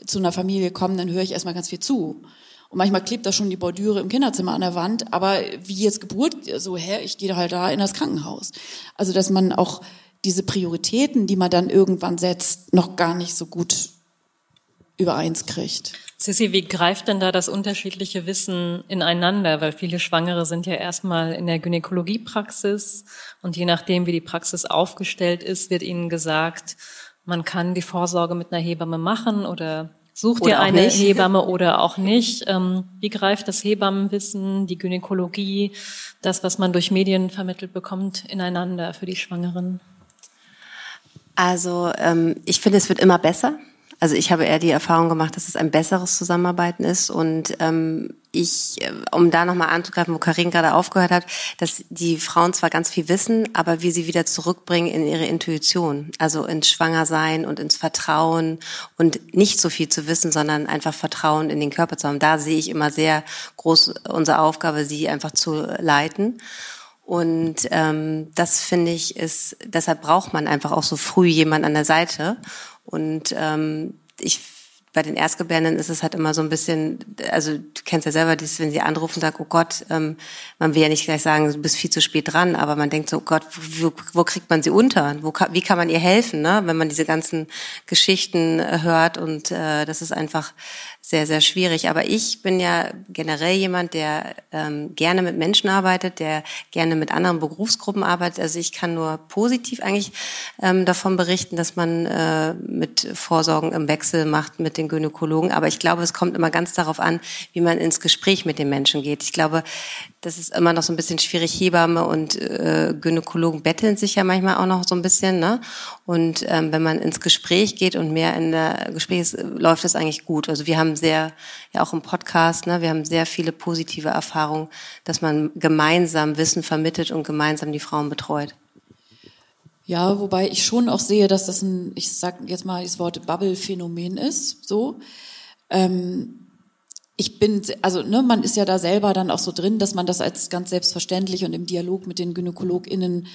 zu einer Familie komme, dann höre ich erstmal ganz viel zu. Und manchmal klebt da schon die Bordüre im Kinderzimmer an der Wand, aber wie jetzt Geburt, so, hä, ich gehe halt da in das Krankenhaus. Also, dass man auch diese Prioritäten, die man dann irgendwann setzt, noch gar nicht so gut übereins kriegt. Sissi, wie greift denn da das unterschiedliche Wissen ineinander? Weil viele Schwangere sind ja erstmal in der Gynäkologiepraxis und je nachdem, wie die Praxis aufgestellt ist, wird ihnen gesagt, man kann die Vorsorge mit einer Hebamme machen oder Such dir eine nicht. Hebamme oder auch nicht. Ähm, wie greift das Hebammenwissen, die Gynäkologie, das, was man durch Medien vermittelt bekommt, ineinander für die Schwangeren? Also ähm, ich finde, es wird immer besser. Also ich habe eher die Erfahrung gemacht, dass es ein besseres Zusammenarbeiten ist und ähm, ich, äh, um da nochmal anzugreifen, wo Karin gerade aufgehört hat, dass die Frauen zwar ganz viel wissen, aber wie sie wieder zurückbringen in ihre Intuition, also ins Schwangersein und ins Vertrauen und nicht so viel zu wissen, sondern einfach Vertrauen in den Körper zu haben. Da sehe ich immer sehr groß unsere Aufgabe, sie einfach zu leiten. Und ähm, das finde ich ist, deshalb braucht man einfach auch so früh jemand an der Seite. Und ähm, ich bei den Erstgebärenden ist es halt immer so ein bisschen, also du kennst ja selber, dieses, wenn sie anrufen sagen, oh Gott, ähm, man will ja nicht gleich sagen, du bist viel zu spät dran, aber man denkt so, oh Gott, wo, wo kriegt man sie unter? Wo, wie kann man ihr helfen, ne? wenn man diese ganzen Geschichten hört und äh, das ist einfach sehr, sehr schwierig. Aber ich bin ja generell jemand, der ähm, gerne mit Menschen arbeitet, der gerne mit anderen Berufsgruppen arbeitet. Also ich kann nur positiv eigentlich ähm, davon berichten, dass man äh, mit Vorsorgen im Wechsel macht mit den Gynäkologen. Aber ich glaube, es kommt immer ganz darauf an, wie man ins Gespräch mit den Menschen geht. Ich glaube, das ist immer noch so ein bisschen schwierig. Hebamme und äh, Gynäkologen betteln sich ja manchmal auch noch so ein bisschen. Ne? Und ähm, wenn man ins Gespräch geht und mehr in der Gespräch ist, läuft das eigentlich gut. Also wir haben sehr, ja auch im Podcast, ne, wir haben sehr viele positive Erfahrungen, dass man gemeinsam Wissen vermittelt und gemeinsam die Frauen betreut. Ja, wobei ich schon auch sehe, dass das ein, ich sag jetzt mal das Wort Bubble-Phänomen ist, so. Ähm, ich bin, also ne, man ist ja da selber dann auch so drin, dass man das als ganz selbstverständlich und im Dialog mit den GynäkologInnen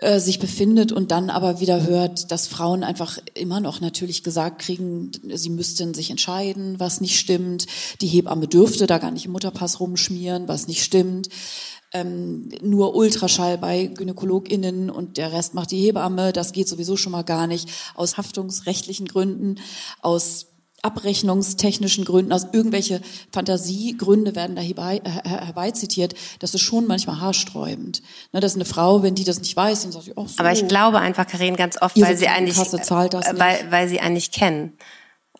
äh, sich befindet und dann aber wieder hört, dass Frauen einfach immer noch natürlich gesagt kriegen, sie müssten sich entscheiden, was nicht stimmt. Die Hebamme dürfte da gar nicht im Mutterpass rumschmieren, was nicht stimmt. Ähm, nur Ultraschall bei GynäkologInnen und der Rest macht die Hebamme. Das geht sowieso schon mal gar nicht. Aus haftungsrechtlichen Gründen, aus abrechnungstechnischen Gründen, aus irgendwelche Fantasiegründe werden da herbei, äh, herbeizitiert. Das ist schon manchmal haarsträubend. Ne, dass eine Frau, wenn die das nicht weiß, dann sagt sie, oh so. Aber ich glaube einfach, Karin, ganz oft, weil sie eigentlich, weil, weil sie eigentlich kennen.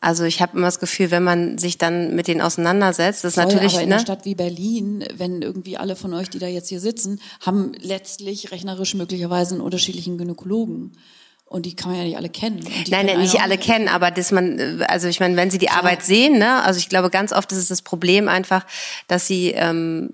Also ich habe immer das Gefühl, wenn man sich dann mit denen auseinandersetzt, das ist Voll, natürlich. Aber in ne? einer Stadt wie Berlin, wenn irgendwie alle von euch, die da jetzt hier sitzen, haben letztlich rechnerisch möglicherweise einen unterschiedlichen Gynäkologen. Und die kann man ja nicht alle kennen. Nein, nein, nicht alle kennen, aber dass man, also ich meine, wenn sie die. Arbeit sehen, ne, also ich glaube, ganz oft ist es das Problem einfach, dass sie ähm,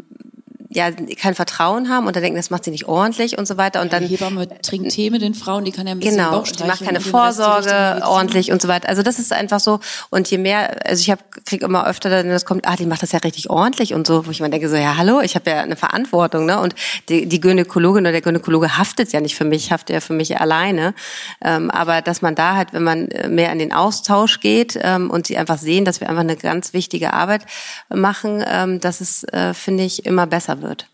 ja kein Vertrauen haben und dann denken, das macht sie nicht ordentlich und so weiter. Und ja, dann die Hebamme trinkt Tee mit den Frauen, die kann ja ein bisschen genau, die macht keine Vorsorge ordentlich und so weiter. Also das ist einfach so. Und je mehr, also ich habe krieg immer öfter, dann das kommt, ah, die macht das ja richtig ordentlich und so, wo ich mir denke so, ja hallo, ich habe ja eine Verantwortung, ne? Und die, die Gynäkologin oder der Gynäkologe haftet ja nicht für mich, haftet ja für mich alleine. Ähm, aber dass man da halt, wenn man mehr in den Austausch geht ähm, und sie einfach sehen, dass wir einfach eine ganz wichtige Arbeit machen, ähm, dass es, äh, finde ich, immer besser wird wird.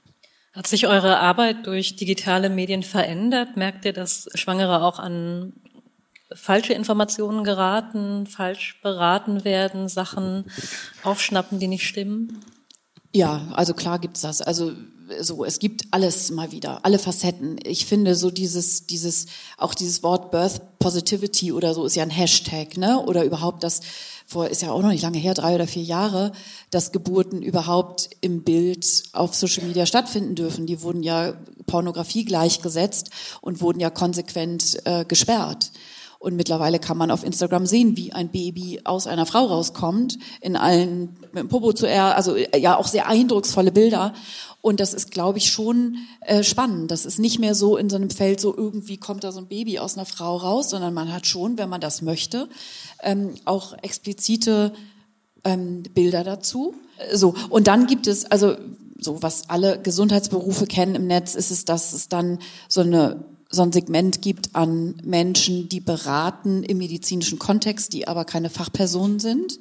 Hat sich eure Arbeit durch digitale Medien verändert? Merkt ihr, dass Schwangere auch an falsche Informationen geraten, falsch beraten werden, Sachen aufschnappen, die nicht stimmen? Ja, also klar gibt's das. Also so, es gibt alles mal wieder, alle Facetten. Ich finde so dieses, dieses, auch dieses Wort Birth Positivity oder so ist ja ein Hashtag, ne? Oder überhaupt das, vor, ist ja auch noch nicht lange her, drei oder vier Jahre, dass Geburten überhaupt im Bild auf Social Media stattfinden dürfen. Die wurden ja Pornografie gleichgesetzt und wurden ja konsequent äh, gesperrt. Und mittlerweile kann man auf Instagram sehen, wie ein Baby aus einer Frau rauskommt, in allen, mit dem Popo zu er, also ja auch sehr eindrucksvolle Bilder. Und das ist, glaube ich, schon äh, spannend. Das ist nicht mehr so in so einem Feld, so irgendwie kommt da so ein Baby aus einer Frau raus, sondern man hat schon, wenn man das möchte, ähm, auch explizite ähm, Bilder dazu. So, und dann gibt es, also so was alle Gesundheitsberufe kennen im Netz, ist es, dass es dann so eine so ein Segment gibt an Menschen, die beraten im medizinischen Kontext, die aber keine Fachpersonen sind.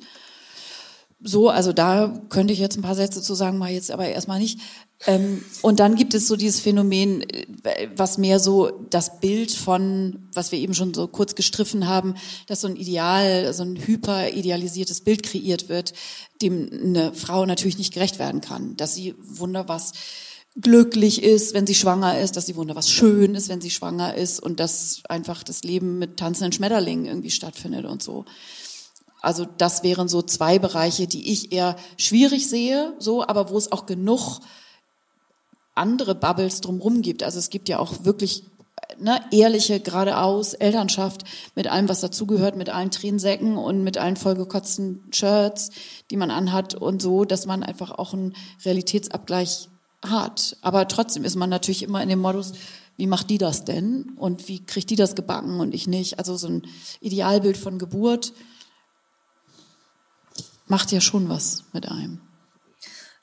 So, also da könnte ich jetzt ein paar Sätze zu sagen, mal jetzt aber erstmal nicht. Ähm, und dann gibt es so dieses Phänomen, äh, was mehr so das Bild von, was wir eben schon so kurz gestriffen haben, dass so ein Ideal, so ein hyper idealisiertes Bild kreiert wird, dem eine Frau natürlich nicht gerecht werden kann. Dass sie wunder was glücklich ist, wenn sie schwanger ist, dass sie wunder was schön ist, wenn sie schwanger ist und dass einfach das Leben mit tanzenden Schmetterlingen irgendwie stattfindet und so. Also das wären so zwei Bereiche, die ich eher schwierig sehe, so, aber wo es auch genug andere Bubbles drumherum gibt. Also es gibt ja auch wirklich ne, ehrliche, geradeaus Elternschaft mit allem, was dazugehört, mit allen Tränensäcken und mit allen vollgekotzten Shirts, die man anhat und so, dass man einfach auch einen Realitätsabgleich hat. Aber trotzdem ist man natürlich immer in dem Modus, wie macht die das denn? Und wie kriegt die das gebacken und ich nicht? Also so ein Idealbild von Geburt macht ja schon was mit einem.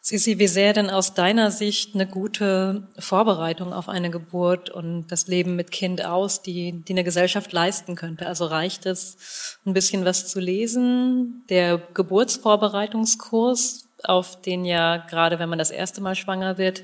Sisi, wie sähe denn aus deiner Sicht eine gute Vorbereitung auf eine Geburt und das Leben mit Kind aus, die, die eine Gesellschaft leisten könnte? Also reicht es, ein bisschen was zu lesen? Der Geburtsvorbereitungskurs, auf den ja gerade, wenn man das erste Mal schwanger wird,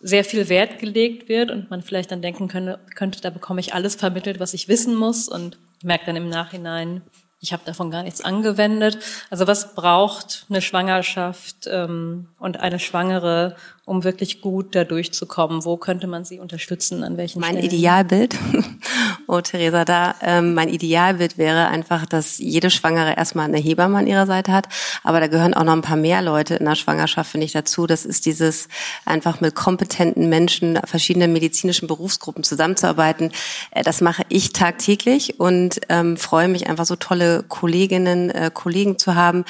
sehr viel Wert gelegt wird und man vielleicht dann denken könnte, könnte da bekomme ich alles vermittelt, was ich wissen muss und merkt dann im Nachhinein, ich habe davon gar nichts angewendet. Also was braucht eine Schwangerschaft ähm, und eine Schwangere, um wirklich gut da durchzukommen? Wo könnte man sie unterstützen? An welchen Mein Stellen? Idealbild, [LAUGHS] oh Theresa, da ähm, mein Idealbild wäre einfach, dass jede Schwangere erstmal eine Hebamme an ihrer Seite hat. Aber da gehören auch noch ein paar mehr Leute in der Schwangerschaft, finde ich, dazu. Das ist dieses einfach mit kompetenten Menschen, verschiedenen medizinischen Berufsgruppen zusammenzuarbeiten. Äh, das mache ich tagtäglich und ähm, freue mich einfach so tolle Kolleginnen, äh, Kollegen zu haben,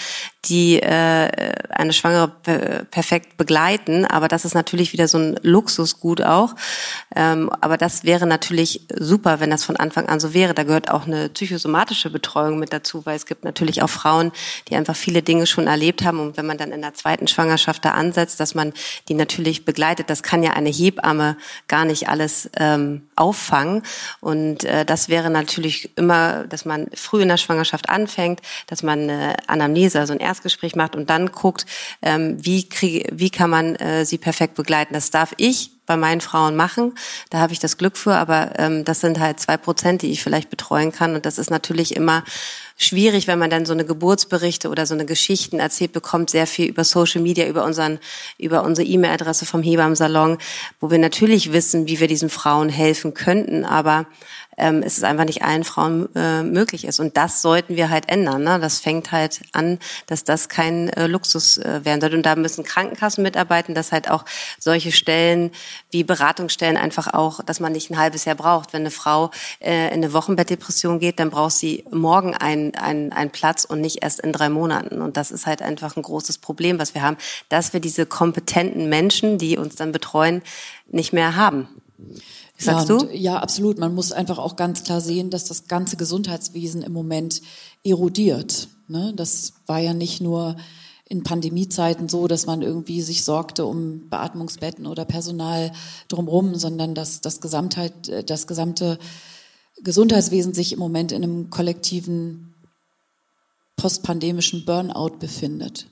die äh, eine Schwangere per perfekt begleiten. Aber das ist natürlich wieder so ein Luxusgut auch. Ähm, aber das wäre natürlich super, wenn das von Anfang an so wäre. Da gehört auch eine psychosomatische Betreuung mit dazu, weil es gibt natürlich auch Frauen, die einfach viele Dinge schon erlebt haben. Und wenn man dann in der zweiten Schwangerschaft da ansetzt, dass man die natürlich begleitet, das kann ja eine Hebamme gar nicht alles ähm, auffangen. Und äh, das wäre natürlich immer, dass man früh in der Schwangerschaft anfängt, dass man eine Anamnese, also ein Erstgespräch macht und dann guckt, ähm, wie, kriege, wie kann man äh, sie perfekt begleiten. Das darf ich bei meinen Frauen machen. Da habe ich das Glück für, aber ähm, das sind halt zwei Prozent, die ich vielleicht betreuen kann. Und das ist natürlich immer schwierig, wenn man dann so eine Geburtsberichte oder so eine Geschichten erzählt bekommt, sehr viel über Social Media, über unseren, über unsere E-Mail-Adresse vom Hebammsalon, wo wir natürlich wissen, wie wir diesen Frauen helfen könnten, aber ähm, es ist einfach nicht allen Frauen äh, möglich ist. Und das sollten wir halt ändern. Ne? Das fängt halt an, dass das kein äh, Luxus äh, werden soll. Und da müssen Krankenkassen mitarbeiten, dass halt auch solche Stellen wie Beratungsstellen einfach auch, dass man nicht ein halbes Jahr braucht. Wenn eine Frau äh, in eine Wochenbettdepression geht, dann braucht sie morgen einen, einen, einen Platz und nicht erst in drei Monaten. Und das ist halt einfach ein großes Problem, was wir haben, dass wir diese kompetenten Menschen, die uns dann betreuen, nicht mehr haben. Sagst ja, du? Ja, absolut. Man muss einfach auch ganz klar sehen, dass das ganze Gesundheitswesen im Moment erodiert. Ne? Das war ja nicht nur in Pandemiezeiten so, dass man irgendwie sich sorgte um Beatmungsbetten oder Personal drumherum, sondern dass das Gesamtheit, das gesamte Gesundheitswesen sich im Moment in einem kollektiven postpandemischen Burnout befindet.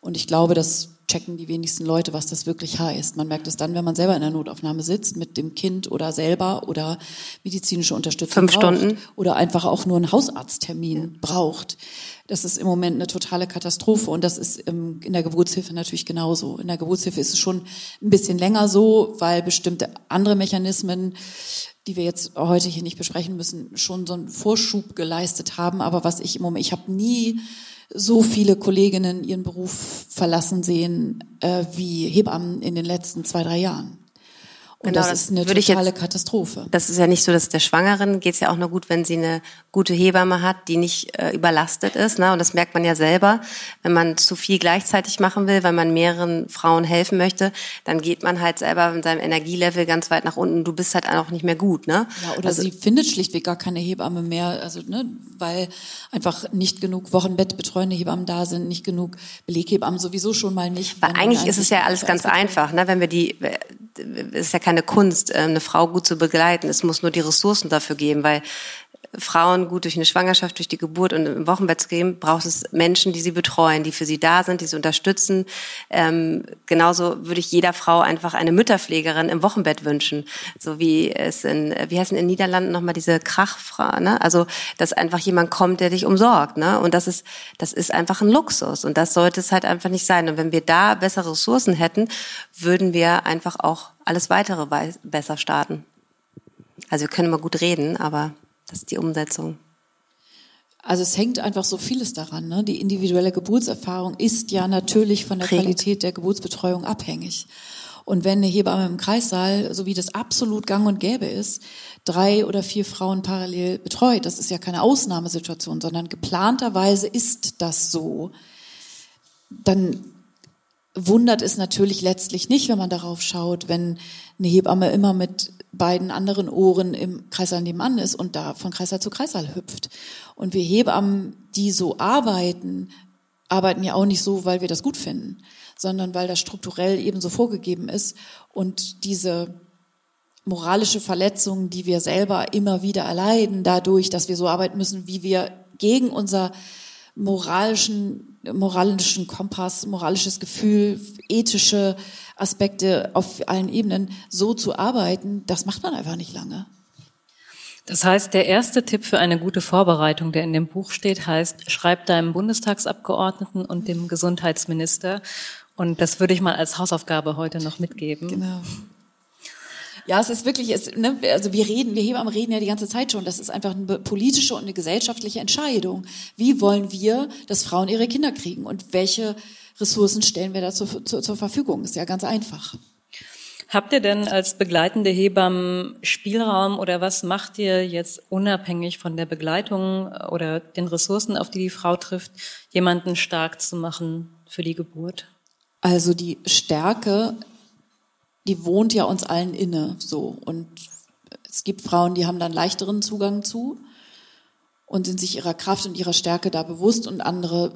Und ich glaube, dass checken die wenigsten Leute, was das wirklich heißt. Man merkt es dann, wenn man selber in der Notaufnahme sitzt mit dem Kind oder selber oder medizinische Unterstützung Fünf braucht Stunden. oder einfach auch nur einen Hausarzttermin ja. braucht. Das ist im Moment eine totale Katastrophe und das ist in der Geburtshilfe natürlich genauso. In der Geburtshilfe ist es schon ein bisschen länger so, weil bestimmte andere Mechanismen die wir jetzt heute hier nicht besprechen müssen, schon so einen Vorschub geleistet haben. Aber was ich im Moment, ich habe nie so viele Kolleginnen ihren Beruf verlassen sehen äh, wie Hebammen in den letzten zwei, drei Jahren. Und genau, das, ist eine totale jetzt, Katastrophe. Das ist ja nicht so, dass der Schwangeren geht es ja auch nur gut, wenn sie eine gute Hebamme hat, die nicht äh, überlastet ist. Ne? Und das merkt man ja selber, wenn man zu viel gleichzeitig machen will, weil man mehreren Frauen helfen möchte, dann geht man halt selber in seinem Energielevel ganz weit nach unten. Du bist halt auch nicht mehr gut. Ne? Ja, oder also, sie findet schlichtweg gar keine Hebamme mehr, also ne, weil einfach nicht genug Wochenbettbetreuende Hebammen da sind, nicht genug Beleghebammen sowieso schon mal nicht. Weil eigentlich ist es ja alles ganz einfach, ne? wenn wir die ist ja keine Kunst, äh, eine Frau gut zu begleiten. Es muss nur die Ressourcen dafür geben, weil Frauen gut durch eine Schwangerschaft, durch die Geburt und im Wochenbett zu gehen, braucht es Menschen, die sie betreuen, die für sie da sind, die sie unterstützen. Ähm, genauso würde ich jeder Frau einfach eine Mütterpflegerin im Wochenbett wünschen, so wie es in, wie heißen in den Niederlanden nochmal diese Krachfrau, ne? Also, dass einfach jemand kommt, der dich umsorgt, ne? Und das ist, das ist einfach ein Luxus und das sollte es halt einfach nicht sein. Und wenn wir da bessere Ressourcen hätten, würden wir einfach auch alles weitere besser starten. Also wir können immer gut reden, aber ist die Umsetzung. Also es hängt einfach so vieles daran. Ne? Die individuelle Geburtserfahrung ist ja natürlich von der Prägend. Qualität der Geburtsbetreuung abhängig. Und wenn eine Hebamme im Kreissaal, so wie das absolut gang und gäbe ist, drei oder vier Frauen parallel betreut, das ist ja keine Ausnahmesituation, sondern geplanterweise ist das so, dann wundert es natürlich letztlich nicht, wenn man darauf schaut, wenn eine Hebamme immer mit beiden anderen Ohren im Kreißsaal nebenan ist und da von Kreißsaal zu Kreißsaal hüpft. Und wir Hebammen, die so arbeiten, arbeiten ja auch nicht so, weil wir das gut finden, sondern weil das strukturell ebenso vorgegeben ist und diese moralische Verletzung, die wir selber immer wieder erleiden, dadurch, dass wir so arbeiten müssen, wie wir gegen unser moralischen, moralischen Kompass, moralisches Gefühl, ethische Aspekte auf allen Ebenen so zu arbeiten, das macht man einfach nicht lange. Das heißt, der erste Tipp für eine gute Vorbereitung, der in dem Buch steht, heißt, schreib deinem Bundestagsabgeordneten und dem Gesundheitsminister. Und das würde ich mal als Hausaufgabe heute noch mitgeben. Genau. Ja, es ist wirklich, es, ne, also wir reden, wir Hebammen reden ja die ganze Zeit schon. Das ist einfach eine politische und eine gesellschaftliche Entscheidung. Wie wollen wir, dass Frauen ihre Kinder kriegen und welche Ressourcen stellen wir da zur, zur, zur Verfügung? Ist ja ganz einfach. Habt ihr denn als begleitende Hebammen Spielraum oder was macht ihr jetzt unabhängig von der Begleitung oder den Ressourcen, auf die die Frau trifft, jemanden stark zu machen für die Geburt? Also die Stärke die wohnt ja uns allen inne so. Und es gibt Frauen, die haben dann leichteren Zugang zu und sind sich ihrer Kraft und ihrer Stärke da bewusst und andere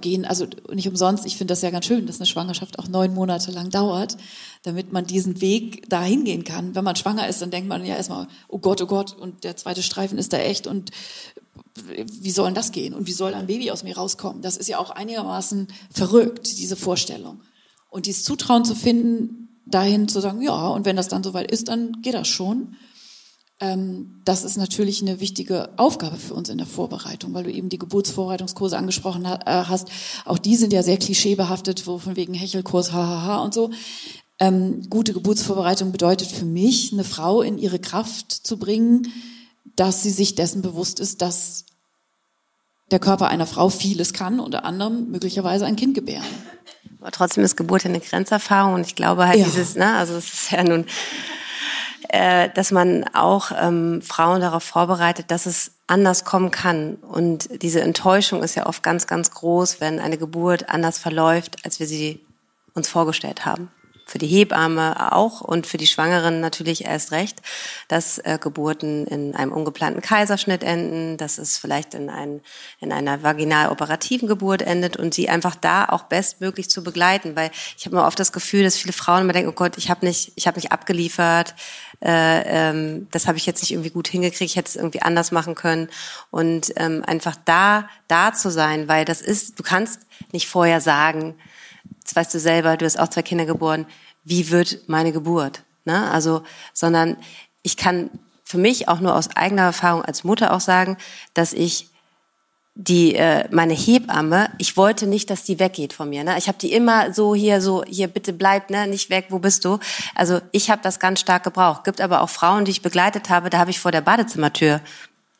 gehen, also nicht umsonst, ich finde das ja ganz schön, dass eine Schwangerschaft auch neun Monate lang dauert, damit man diesen Weg dahin gehen kann. Wenn man schwanger ist, dann denkt man ja erstmal, oh Gott, oh Gott, und der zweite Streifen ist da echt und wie soll denn das gehen? Und wie soll ein Baby aus mir rauskommen? Das ist ja auch einigermaßen verrückt, diese Vorstellung. Und dieses Zutrauen zu finden, dahin zu sagen, ja, und wenn das dann soweit ist, dann geht das schon. Ähm, das ist natürlich eine wichtige Aufgabe für uns in der Vorbereitung, weil du eben die Geburtsvorbereitungskurse angesprochen äh, hast. Auch die sind ja sehr klischeebehaftet, wo von wegen Hechelkurs, hahaha und so. Ähm, gute Geburtsvorbereitung bedeutet für mich, eine Frau in ihre Kraft zu bringen, dass sie sich dessen bewusst ist, dass der Körper einer Frau vieles kann, unter anderem möglicherweise ein Kind gebären. Aber trotzdem ist Geburt ja eine Grenzerfahrung und ich glaube halt Ja. dieses, ne, also es ist ja nun, äh, dass man auch ähm, Frauen darauf vorbereitet, dass es anders kommen kann. Und diese Enttäuschung ist ja oft ganz, ganz groß, wenn eine Geburt anders verläuft, als wir sie uns vorgestellt haben. Für die Hebamme auch und für die Schwangeren natürlich erst recht, dass äh, Geburten in einem ungeplanten Kaiserschnitt enden, dass es vielleicht in, ein, in einer vaginal operativen Geburt endet und sie einfach da auch bestmöglich zu begleiten, weil ich habe immer oft das Gefühl, dass viele Frauen immer denken, oh Gott, ich habe nicht, ich habe nicht abgeliefert, äh, ähm, das habe ich jetzt nicht irgendwie gut hingekriegt, ich hätte es irgendwie anders machen können. Und ähm, einfach da da zu sein, weil das ist, du kannst nicht vorher sagen, das weißt du selber, du hast auch zwei Kinder geboren, wie wird meine Geburt? Ne? Also, sondern ich kann für mich auch nur aus eigener Erfahrung als Mutter auch sagen, dass ich die äh, meine Hebamme, ich wollte nicht, dass die weggeht von mir. Ne? Ich habe die immer so hier, so hier bitte bleib, ne, nicht weg. Wo bist du? Also ich habe das ganz stark gebraucht. Gibt aber auch Frauen, die ich begleitet habe. Da habe ich vor der Badezimmertür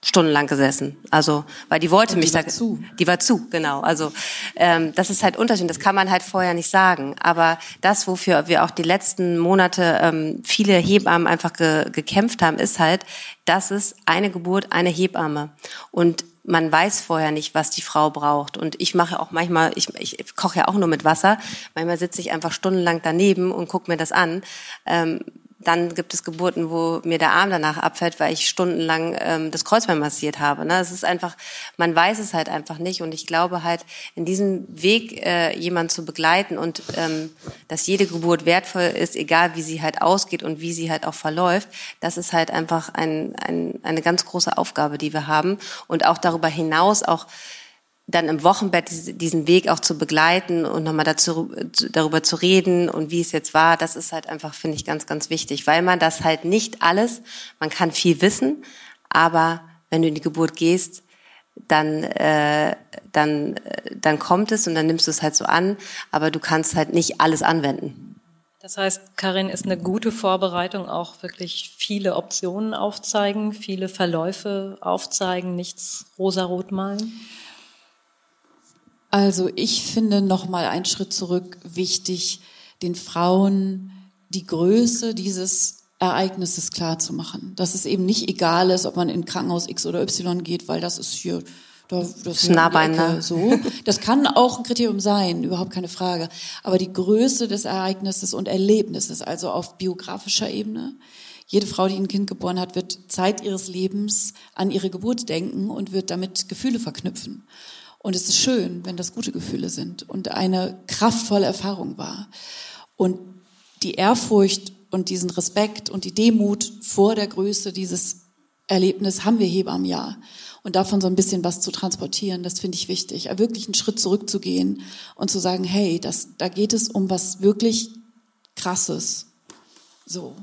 stundenlang gesessen. Also weil die wollte Und die mich war da. zu. Die war zu, genau. Also ähm, das ist halt Unterschied. Das kann man halt vorher nicht sagen. Aber das, wofür wir auch die letzten Monate ähm, viele Hebammen einfach ge gekämpft haben, ist halt, dass es eine Geburt, eine Hebamme. Und man weiß vorher nicht, was die Frau braucht. Und ich mache auch manchmal, ich, ich koche ja auch nur mit Wasser. Manchmal sitze ich einfach stundenlang daneben und gucke mir das an. Ähm, dann gibt es Geburten, wo mir der Arm danach abfällt, weil ich stundenlang ähm, das Kreuzbein massiert habe. Ne? Es ist einfach, man weiß es halt einfach nicht. Und ich glaube halt, in diesem Weg äh, jemanden zu begleiten und ähm, dass jede Geburt wertvoll ist, egal wie sie halt ausgeht und wie sie halt auch verläuft, das ist halt einfach ein, ein, eine ganz große Aufgabe, die wir haben. Und auch darüber hinaus auch dann im Wochenbett diese- diesen Weg auch zu begleiten und nochmal dazu, darüber zu reden und wie es jetzt war, das ist halt einfach, finde ich, ganz, ganz wichtig, weil man das halt nicht alles, man kann viel wissen, aber wenn du in die Geburt gehst, dann, äh, dann, äh, dann kommt es und dann nimmst du es halt so an, aber du kannst halt nicht alles anwenden. Das heißt, Karin ist eine gute Vorbereitung, auch wirklich viele Optionen aufzeigen, viele Verläufe aufzeigen, nichts rosarot malen? Also ich finde noch mal einen Schritt zurück wichtig, den Frauen die Größe dieses Ereignisses klar zu machen. Dass es eben nicht egal ist, ob man in Krankenhaus X oder Y geht, weil das ist hier da, das nah beieinander. So. Das kann auch ein Kriterium sein, überhaupt keine Frage. Aber die Größe des Ereignisses und Erlebnisses, also auf biografischer Ebene, jede Frau, die ein Kind geboren hat, wird Zeit ihres Lebens an ihre Geburt denken und wird damit Gefühle verknüpfen. Und es ist schön, wenn das gute Gefühle sind und eine kraftvolle Erfahrung war. Und die Ehrfurcht und diesen Respekt und die Demut vor der Größe dieses Erlebnis haben wir Hebammen ja und davon so ein bisschen was zu transportieren, das finde ich wichtig. Wirklich einen Schritt zurückzugehen und zu sagen, hey, das, da geht es um was wirklich Krasses. So.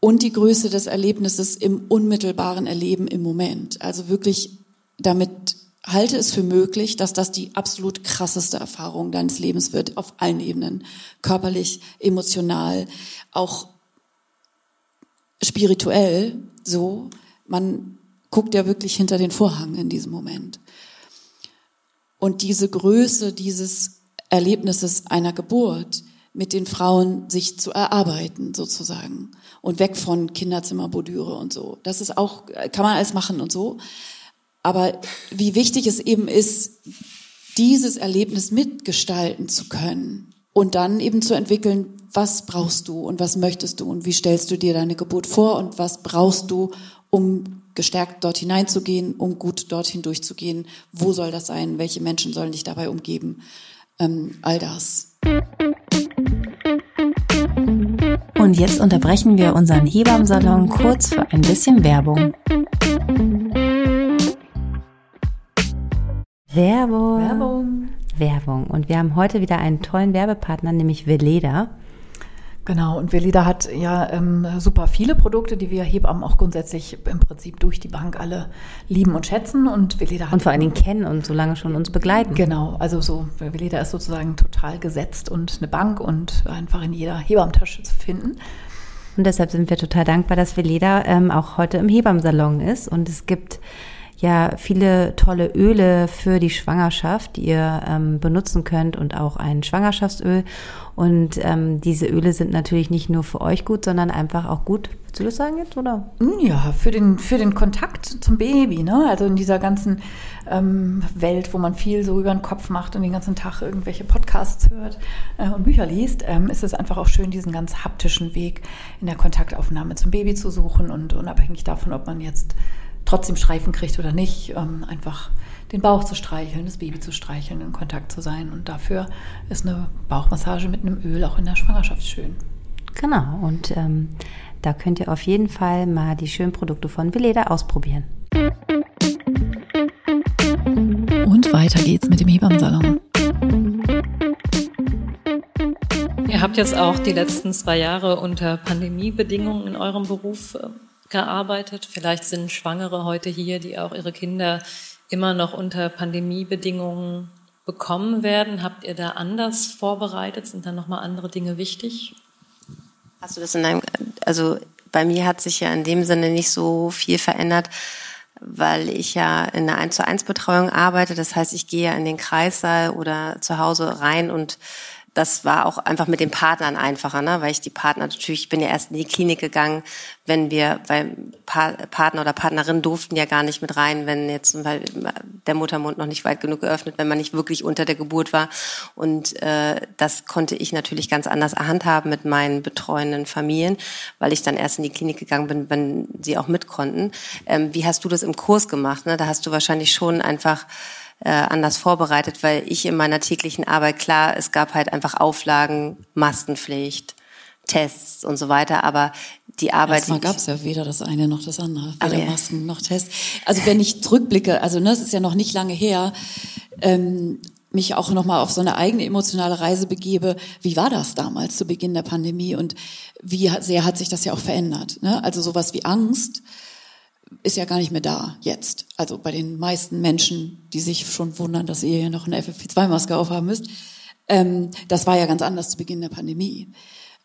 Und die Größe des Erlebnisses im unmittelbaren Erleben im Moment. Also wirklich damit halte es für möglich, dass das die absolut krasseste Erfahrung deines Lebens wird, auf allen Ebenen. Körperlich, emotional, auch spirituell, so. Man guckt ja wirklich hinter den Vorhang in diesem Moment. Und diese Größe dieses Erlebnisses einer Geburt mit den Frauen sich zu erarbeiten sozusagen und weg von Kinderzimmerbodüre und so. Das ist auch, kann man alles machen und so. Aber wie wichtig es eben ist, dieses Erlebnis mitgestalten zu können und dann eben zu entwickeln, was brauchst du und was möchtest du und wie stellst du dir deine Geburt vor und was brauchst du, um gestärkt dort hineinzugehen, um gut dorthin durchzugehen. Wo soll das sein? Welche Menschen sollen dich dabei umgeben? Ähm, all das. Und jetzt unterbrechen wir unseren Hebammsalon kurz für ein bisschen Werbung. Werbung. Werbung. Werbung. Und wir haben heute wieder einen tollen Werbepartner, nämlich Veleda. Genau, und Velida hat ja ähm, super viele Produkte, die wir Hebammen auch grundsätzlich im Prinzip durch die Bank alle lieben und schätzen. Und Velida hat. Und vor allen Dingen kennen und so lange schon uns begleiten. Genau, also so, Velida ist sozusagen total gesetzt und eine Bank und einfach in jeder Hebammentasche zu finden. Und deshalb sind wir total dankbar, dass Veleda ähm, auch heute im Hebammsalon ist. Und es gibt ja viele tolle Öle für die Schwangerschaft, die ihr ähm, benutzen könnt und auch ein Schwangerschaftsöl. Und ähm, diese Öle sind natürlich nicht nur für euch gut, sondern einfach auch gut. Willst du das sagen jetzt, oder? Hm, ja, für den, für den Kontakt zum Baby, ne? Also in dieser ganzen ähm, Welt, wo man viel so über den Kopf macht und den ganzen Tag irgendwelche Podcasts hört äh, und Bücher liest, ähm, ist es einfach auch schön, diesen ganz haptischen Weg in der Kontaktaufnahme zum Baby zu suchen und unabhängig davon, ob man jetzt trotzdem Streifen kriegt oder nicht, ähm, einfach den Bauch zu streicheln, das Baby zu streicheln, in Kontakt zu sein. Und dafür ist eine Bauchmassage mit einem Öl auch in der Schwangerschaft schön. Genau, und ähm, da könnt ihr auf jeden Fall mal die schönen Produkte von Veleda ausprobieren. Und weiter geht's mit dem Hebammsalon. Ihr habt jetzt auch die letzten zwei Jahre unter Pandemiebedingungen in eurem Beruf äh, gearbeitet. Vielleicht sind Schwangere heute hier, die auch ihre Kinder immer noch unter Pandemiebedingungen bekommen werden. Habt ihr da anders vorbereitet? Sind da nochmal andere Dinge wichtig? Hast du das in deinem, also bei mir hat sich ja in dem Sinne nicht so viel verändert, weil ich ja in einer 1 zu 1 Betreuung arbeite. Das heißt, ich gehe ja in den Kreissaal oder zu Hause rein und das war auch einfach mit den Partnern einfacher, ne? weil ich die Partner natürlich, ich bin ja erst in die Klinik gegangen, wenn wir, weil pa Partner oder Partnerin durften ja gar nicht mit rein, wenn jetzt weil der Muttermund noch nicht weit genug geöffnet, wenn man nicht wirklich unter der Geburt war. Und äh, das konnte ich natürlich ganz anders handhaben mit meinen betreuenden Familien, weil ich dann erst in die Klinik gegangen bin, wenn sie auch mit konnten. Ähm, wie hast du das im Kurs gemacht? Ne? Da hast du wahrscheinlich schon einfach äh, anders vorbereitet, weil ich in meiner täglichen Arbeit, klar, es gab halt einfach Auflagen, Maskenpflicht, Tests und so weiter, aber die Arbeit. Erstmal gab es ja weder das eine noch das andere, weder ja. Masken noch Tests. Also wenn ich zurückblicke, also ne, das ist ja noch nicht lange her, ähm, mich auch nochmal auf so eine eigene emotionale Reise begebe, wie war das damals zu Beginn der Pandemie und wie sehr hat sich das ja auch verändert? Ne? Also sowas wie Angst ist ja gar nicht mehr da jetzt. Also bei den meisten Menschen, die sich schon wundern, dass ihr hier noch eine FFP2-Maske aufhaben müsst. Ähm, das war ja ganz anders zu Beginn der Pandemie.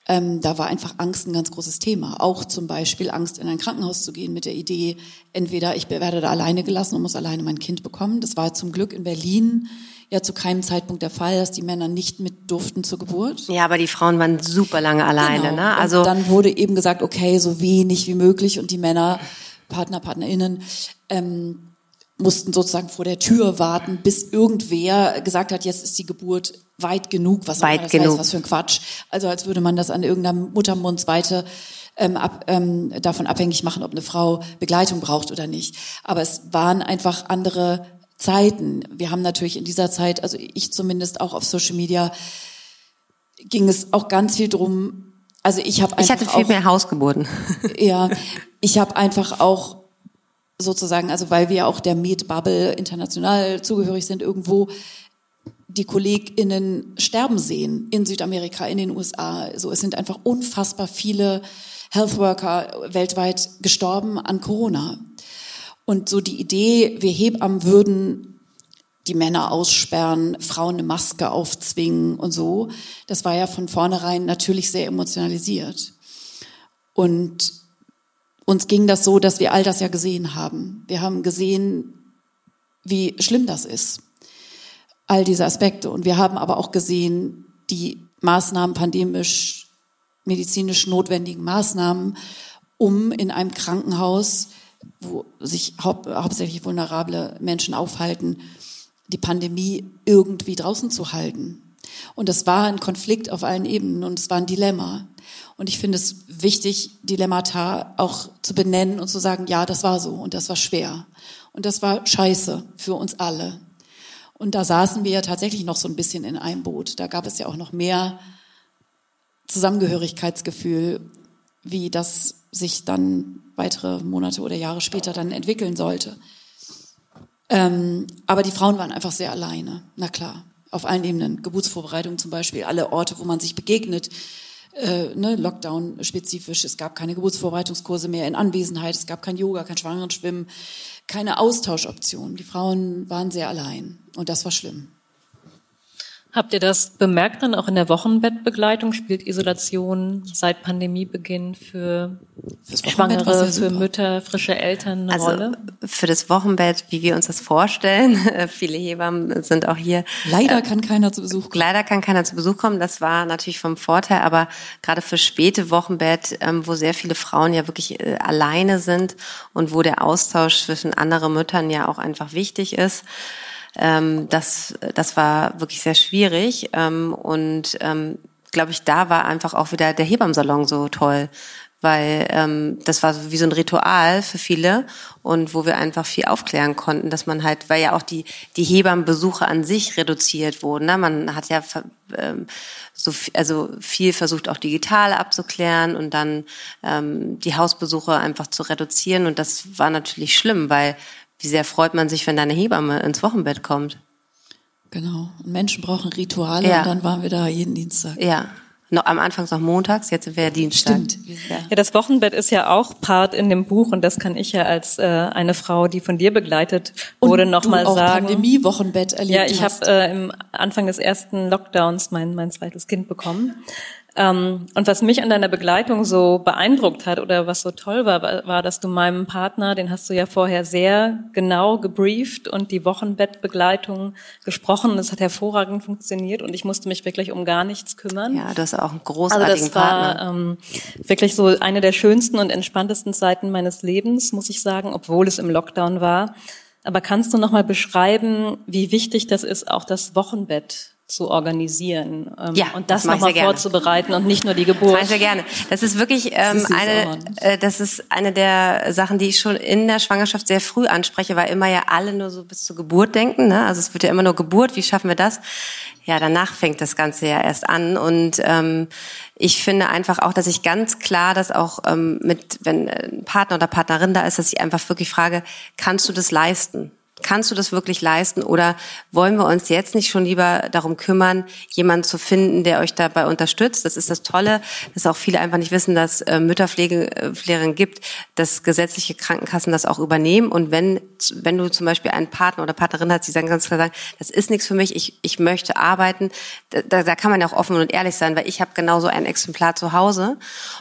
ähm, da war einfach Angst ein ganz großes Thema. Auch zum Beispiel Angst, in ein Krankenhaus zu gehen mit der Idee, entweder ich werde da alleine gelassen und muss alleine mein Kind bekommen. Das war zum Glück in Berlin ja zu keinem Zeitpunkt der Fall, dass die Männer nicht mit durften zur Geburt. Ja, aber die Frauen waren super lange alleine. Genau. Ne? Also und dann wurde eben gesagt, okay, so wenig wie möglich und die Männer, Partner, Partnerinnen, ähm, mussten sozusagen vor der Tür warten, bis irgendwer gesagt hat, jetzt ist die Geburt weit genug, was weit genug. Heißt, was für ein Quatsch. Also als würde man das an irgendeiner Muttermundsweite ähm, ab, ähm, davon abhängig machen, ob eine Frau Begleitung braucht oder nicht. Aber es waren einfach andere Zeiten. Wir haben natürlich in dieser Zeit, also ich zumindest auch auf Social Media, ging es auch ganz viel drum. Also ich habe ich hatte viel auch, mehr Hausgeburten. Ja, [LAUGHS] ich habe einfach auch sozusagen, also weil wir auch der Med Bubble international zugehörig sind, irgendwo die KollegInnen sterben sehen in Südamerika, in den USA. So, es sind einfach unfassbar viele Health Worker weltweit gestorben an Corona. Und so die Idee, wir Hebammen würden die Männer aussperren, Frauen eine Maske aufzwingen und so, das war ja von vornherein natürlich sehr emotionalisiert. Und uns ging das so, dass wir all das ja gesehen haben. Wir haben gesehen, wie schlimm das ist. All diese Aspekte. Und wir haben aber auch gesehen, die Maßnahmen, pandemisch, medizinisch notwendigen Maßnahmen, um in einem Krankenhaus, wo sich hau hauptsächlich vulnerable Menschen aufhalten, die Pandemie irgendwie draußen zu halten. Und das war ein Konflikt auf allen Ebenen und es war ein Dilemma. Und ich finde es wichtig, Dilemmata auch zu benennen und zu sagen, ja, das war so und das war schwer. Und das war scheiße für uns alle. Und da saßen wir ja tatsächlich noch so ein bisschen in einem Boot. Da gab es ja auch noch mehr Zusammengehörigkeitsgefühl, wie das sich dann weitere Monate oder Jahre später dann entwickeln sollte. Ähm, aber die Frauen waren einfach sehr alleine, na klar, auf allen Ebenen. Geburtsvorbereitung zum Beispiel, alle Orte, wo man sich begegnet, äh, ne, Lockdown-spezifisch. Es gab keine Geburtsvorbereitungskurse mehr in Anwesenheit, es gab kein Yoga, kein Schwangerenschwimmen, keine Austauschoptionen. Die Frauen waren sehr allein und das war schlimm. Habt ihr das bemerkt dann auch in der Wochenbettbegleitung? Spielt Isolation seit Pandemiebeginn für Schwangere, für Mütter, frische Eltern eine also Rolle? Für das Wochenbett, wie wir uns das vorstellen, [LAUGHS] viele Hebammen sind auch hier. Leider äh, kann keiner zu Besuch kommen. Leider kann keiner zu Besuch kommen. Das war natürlich vom Vorteil, aber gerade für späte Wochenbett, ähm, wo sehr viele Frauen ja wirklich äh, alleine sind und wo der Austausch zwischen anderen Müttern ja auch einfach wichtig ist, ähm, das, das war wirklich sehr schwierig. Ähm, und ähm, glaube ich, da war einfach auch wieder der Hebammsalon so toll, weil ähm, das war wie so ein Ritual für viele und wo wir einfach viel aufklären konnten, dass man halt, weil ja auch die die Hebammenbesuche an sich reduziert wurden, ne? man hat ja ähm, so viel, also viel versucht auch digital abzuklären und dann ähm, die Hausbesuche einfach zu reduzieren und das war natürlich schlimm, weil wie sehr freut man sich, wenn deine Hebamme ins Wochenbett kommt? Genau. Und Menschen brauchen Rituale ja. und dann waren wir da jeden Dienstag. Ja. Noch, am Anfang noch montags, jetzt wäre Dienstag. Stimmt. Ja. ja, das Wochenbett ist ja auch Part in dem Buch und das kann ich ja als äh, eine Frau, die von dir begleitet wurde, nochmal sagen. Pandemie-Wochenbett erlebt Ja, ich habe äh, im Anfang des ersten Lockdowns mein, mein zweites Kind bekommen. Ähm, und was mich an deiner Begleitung so beeindruckt hat oder was so toll war, war, dass du meinem Partner, den hast du ja vorher sehr genau gebrieft und die Wochenbettbegleitung gesprochen. Das hat hervorragend funktioniert und ich musste mich wirklich um gar nichts kümmern. Ja, du hast auch einen großartigen also das war, Ähm, wirklich so eine der schönsten und entspanntesten Zeiten meines Lebens, muss ich sagen, obwohl es im Lockdown war. Aber kannst du noch mal beschreiben, wie wichtig das ist, auch das Wochenbett zu organisieren ähm, ja, und das, das nochmal vorzubereiten und nicht nur die Geburt. Das sehr gerne. Das ist wirklich ähm, eine, äh, das ist eine der Sachen, die ich schon in der Schwangerschaft sehr früh anspreche, weil immer ja alle nur so bis zur Geburt denken. Ne? Also es wird ja immer nur Geburt. Wie schaffen wir das? Ja, danach fängt das Ganze ja erst an und ähm, ich finde einfach auch, dass ich ganz klar das auch ähm, mit, wenn ein Partner oder Partnerin da ist, dass ich einfach wirklich frage, kannst du das leisten? Kannst du das wirklich leisten oder wollen wir uns jetzt nicht schon lieber darum kümmern, jemanden zu finden, der euch dabei unterstützt? Das ist das Tolle, dass auch viele einfach nicht wissen, dass äh, Mütterpflegerinnen gibt, dass gesetzliche Krankenkassen das auch übernehmen. Und wenn, wenn du zum Beispiel einen Partner oder Partnerin hast, die sagen ganz klar sagen, das ist nichts für mich, ich, ich möchte arbeiten, da, da kann man ja auch offen und ehrlich sein, weil ich habe genauso ein Exemplar zu Hause,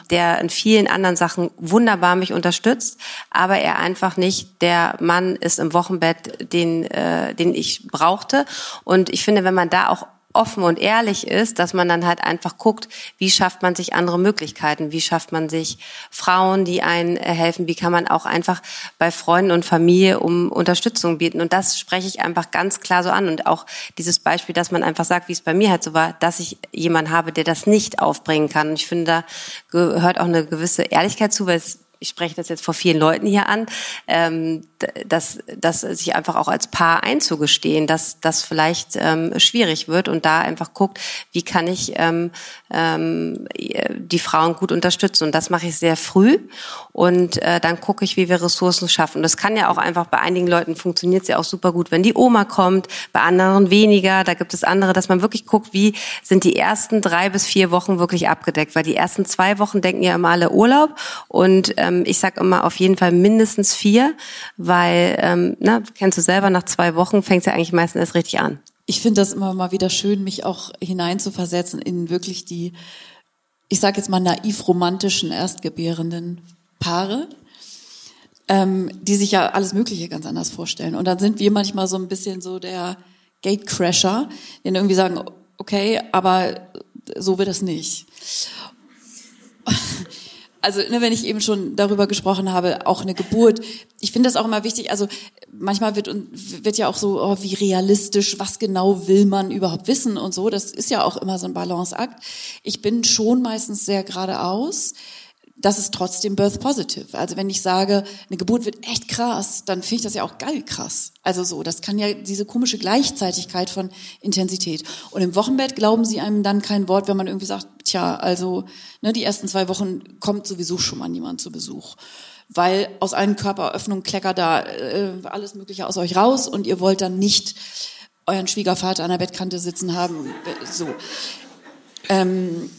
der in vielen anderen Sachen wunderbar mich unterstützt, aber er einfach nicht der Mann ist im Wochenbett, den, äh, den ich brauchte. Und ich finde, wenn man da auch offen und ehrlich ist, dass man dann halt einfach guckt, wie schafft man sich andere Möglichkeiten, wie schafft man sich Frauen, die einen helfen, wie kann man auch einfach bei Freunden und Familie um Unterstützung bieten. Und das spreche ich einfach ganz klar so an. Und auch dieses Beispiel, dass man einfach sagt, wie es bei mir halt so war, dass ich jemanden habe, der das nicht aufbringen kann. Und ich finde, da gehört auch eine gewisse Ehrlichkeit zu, weil es ich spreche das jetzt vor vielen Leuten hier an, ähm, dass, dass sich einfach auch als Paar einzugestehen, dass das vielleicht ähm, schwierig wird und da einfach guckt, wie kann ich ähm, ähm, die Frauen gut unterstützen. Und das mache ich sehr früh und äh, dann gucke ich, wie wir Ressourcen schaffen. Das kann ja auch einfach bei einigen Leuten funktioniert es ja auch super gut, wenn die Oma kommt, bei anderen weniger. Da gibt es andere, dass man wirklich guckt, wie sind die ersten drei bis vier Wochen wirklich abgedeckt, weil die ersten zwei Wochen denken ja immer alle Urlaub und ähm, ich sag immer auf jeden Fall mindestens vier, weil, ähm, na, kennst du selber, nach zwei Wochen fängt es ja eigentlich meistens erst richtig an. Ich finde das immer mal wieder schön, mich auch hineinzuversetzen in wirklich die, ich sage jetzt mal naiv romantischen erstgebärenden Paare, ähm, die sich ja alles Mögliche ganz anders vorstellen. Und dann sind wir manchmal so ein bisschen so der Gatecrasher, dann irgendwie sagen, okay, aber so wird es nicht also ne, wenn ich eben schon darüber gesprochen habe, auch eine Geburt. Ich finde das auch immer wichtig. Also manchmal wird wird ja auch so, oh, wie realistisch, was genau will man überhaupt wissen und so. Das ist ja auch immer so ein Balanceakt. Ich bin schon meistens sehr geradeaus das ist trotzdem birth positive. Also wenn ich sage, eine Geburt wird echt krass, dann finde ich das ja auch geil krass. Also so, das kann ja diese komische Gleichzeitigkeit von Intensität. Und im Wochenbett glauben sie einem dann kein Wort, wenn man irgendwie sagt, tja, also ne, die ersten zwei Wochen kommt sowieso schon mal niemand zu Besuch. Weil aus allen Körperöffnungen kleckert da äh, alles Mögliche aus euch raus und ihr wollt dann nicht euren Schwiegervater an der Bettkante sitzen haben. So. Ähm,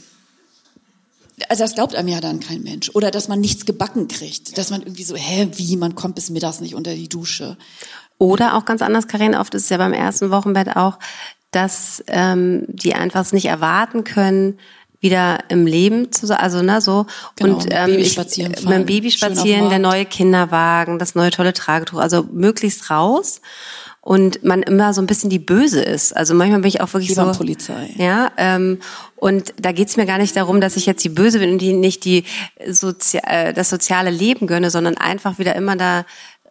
also das glaubt einem ja dann kein Mensch. Oder dass man nichts gebacken kriegt. Dass man irgendwie so, hä, wie, man kommt bis mittags nicht unter die Dusche. Oder auch ganz anders, Karin, oft ist es ja beim ersten Wochenbett auch, dass ähm, die einfach es nicht erwarten können, wieder im Leben zu sein, also ne so genau, und ähm, ich, mit dem Baby spazieren, der neue Kinderwagen, das neue tolle Tragetuch, also möglichst raus und man immer so ein bisschen die Böse ist. Also manchmal bin ich auch wirklich Lieber so. Polizei. Ja, ähm, und da geht's mir gar nicht darum, dass ich jetzt die Böse bin und die nicht die Sozi äh, das soziale Leben gönne, sondern einfach wieder immer da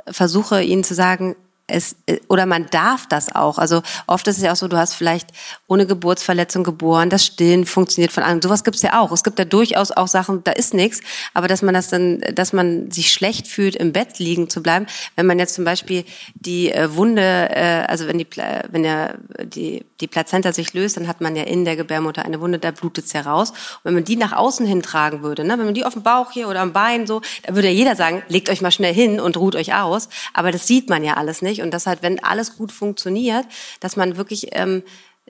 versuche, ihnen zu sagen, es, äh, oder man darf das auch. Also oft ist es ja auch so, du hast vielleicht ohne Geburtsverletzung geboren, das Stillen funktioniert von an. Sowas gibt's ja auch. Es gibt ja durchaus auch Sachen, da ist nichts, aber dass man das dann, dass man sich schlecht fühlt, im Bett liegen zu bleiben, wenn man jetzt zum Beispiel die äh, Wunde, äh, also wenn die, wenn der, die, die Plazenta sich löst, dann hat man ja in der Gebärmutter eine Wunde, da blutet's ja raus. Und wenn man die nach außen hin tragen würde, ne, wenn man die auf dem Bauch hier oder am Bein so, da würde ja jeder sagen, legt euch mal schnell hin und ruht euch aus. Aber das sieht man ja alles nicht und das halt, wenn alles gut funktioniert, dass man wirklich, ähm,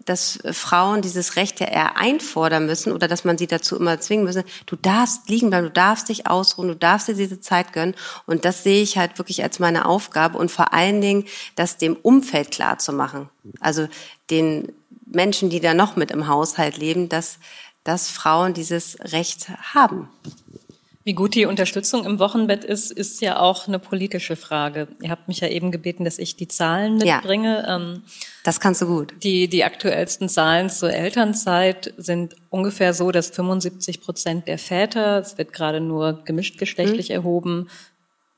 dass Frauen dieses Recht ja eher einfordern müssen oder dass man sie dazu immer zwingen müssen. Du darfst liegen bleiben, du darfst dich ausruhen, du darfst dir diese Zeit gönnen. Und das sehe ich halt wirklich als meine Aufgabe und vor allen Dingen, das dem Umfeld klar zu machen. Also den Menschen, die da noch mit im Haushalt leben, dass, dass Frauen dieses Recht haben. Wie gut die Unterstützung im Wochenbett ist, ist ja auch eine politische Frage. Ihr habt mich ja eben gebeten, dass ich die Zahlen mitbringe. Ja, ähm, das kannst du gut. Die, die aktuellsten Zahlen zur Elternzeit sind ungefähr so, dass 75 Prozent der Väter, es wird gerade nur gemischt geschlechtlich mhm. erhoben,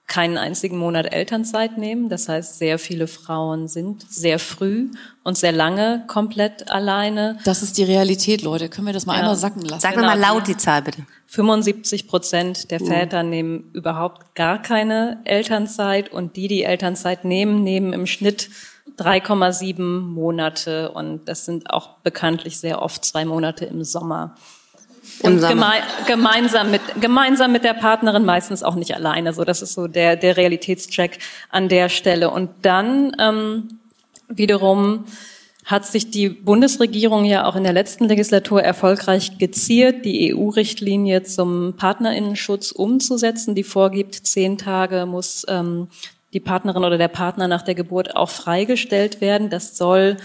keinen einzigen Monat Elternzeit nehmen. Das heißt, sehr viele Frauen sind sehr früh und sehr lange komplett alleine. Das ist die Realität, Leute. Können wir das mal ja. einmal sacken lassen? Sag genau. mal laut die Zahl bitte. 75 Prozent der uh. Väter nehmen überhaupt gar keine Elternzeit und die, die Elternzeit nehmen, nehmen im Schnitt 3,7 Monate und das sind auch bekanntlich sehr oft zwei Monate im Sommer. Und geme gemeinsam mit, gemeinsam mit der Partnerin, meistens auch nicht alleine. So, das ist so der, der Realitätscheck an der Stelle. Und dann ähm, wiederum hat sich die Bundesregierung ja auch in der letzten Legislatur erfolgreich geziert, die EU-Richtlinie zum Partnerinnenschutz umzusetzen, die vorgibt, zehn Tage muss ähm, die Partnerin oder der Partner nach der Geburt auch freigestellt werden. Das soll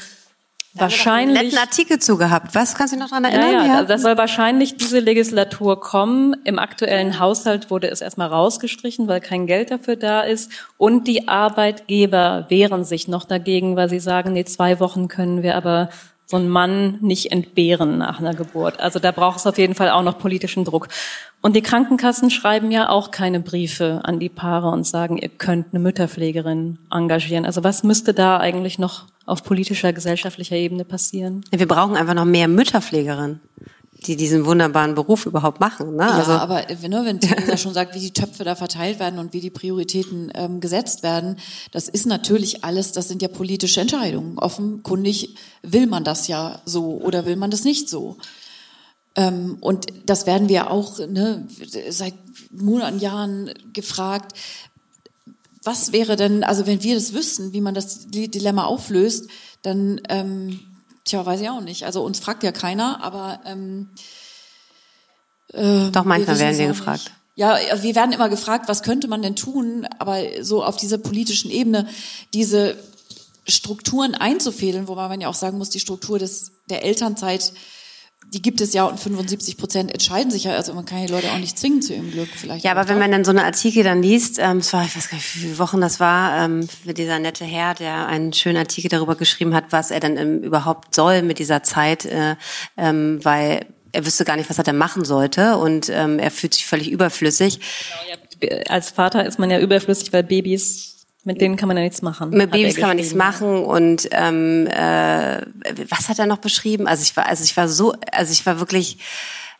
wahrscheinlich einen netten Artikel zu gehabt. Was kannst du noch daran erinnern? Ja, ja, ja, das soll wahrscheinlich diese Legislatur kommen. Im aktuellen Haushalt wurde es erstmal rausgestrichen, weil kein Geld dafür da ist. Und die Arbeitgeber wehren sich noch dagegen, weil sie sagen, nee, zwei Wochen können wir aber so einen Mann nicht entbehren nach einer Geburt. Also da braucht es auf jeden Fall auch noch politischen Druck. Und die Krankenkassen schreiben ja auch keine Briefe an die Paare und sagen, ihr könnt eine Mütterpflegerin engagieren. Also was müsste da eigentlich noch auf politischer, gesellschaftlicher Ebene passieren? Wir brauchen einfach noch mehr Mütterpflegerinnen die diesen wunderbaren Beruf überhaupt machen. Ne? Ja, also, aber ne, wenn Theresa [LAUGHS] schon sagt, wie die Töpfe da verteilt werden und wie die Prioritäten ähm, gesetzt werden, das ist natürlich alles, das sind ja politische Entscheidungen. Offenkundig will man das ja so oder will man das nicht so. Ähm, und das werden wir auch ne, seit Monaten, Jahren gefragt. Was wäre denn, also wenn wir das wüssten, wie man das Dilemma auflöst, dann ähm, Tja, weiß ich auch nicht. Also uns fragt ja keiner, aber ähm, äh, doch manchmal wir werden wir gefragt. Nicht. Ja, wir werden immer gefragt, was könnte man denn tun, aber so auf dieser politischen Ebene diese Strukturen einzufädeln, wobei man ja auch sagen muss, die Struktur des der Elternzeit die gibt es ja und 75 Prozent entscheiden sich ja, also man kann die Leute auch nicht zwingen zu ihrem Glück vielleicht. Ja, aber wenn man dann so eine Artikel dann liest, ähm, es war, ich weiß gar nicht, wie viele Wochen das war, ähm, für dieser nette Herr, der einen schönen Artikel darüber geschrieben hat, was er dann ähm, überhaupt soll mit dieser Zeit, äh, ähm, weil er wüsste gar nicht, was er denn machen sollte und ähm, er fühlt sich völlig überflüssig. Genau, ja. Als Vater ist man ja überflüssig, weil Babys mit denen kann man ja nichts machen. Mit Babys kann man nichts machen und ähm, äh, was hat er noch beschrieben? Also ich war, also ich war so, also ich war wirklich,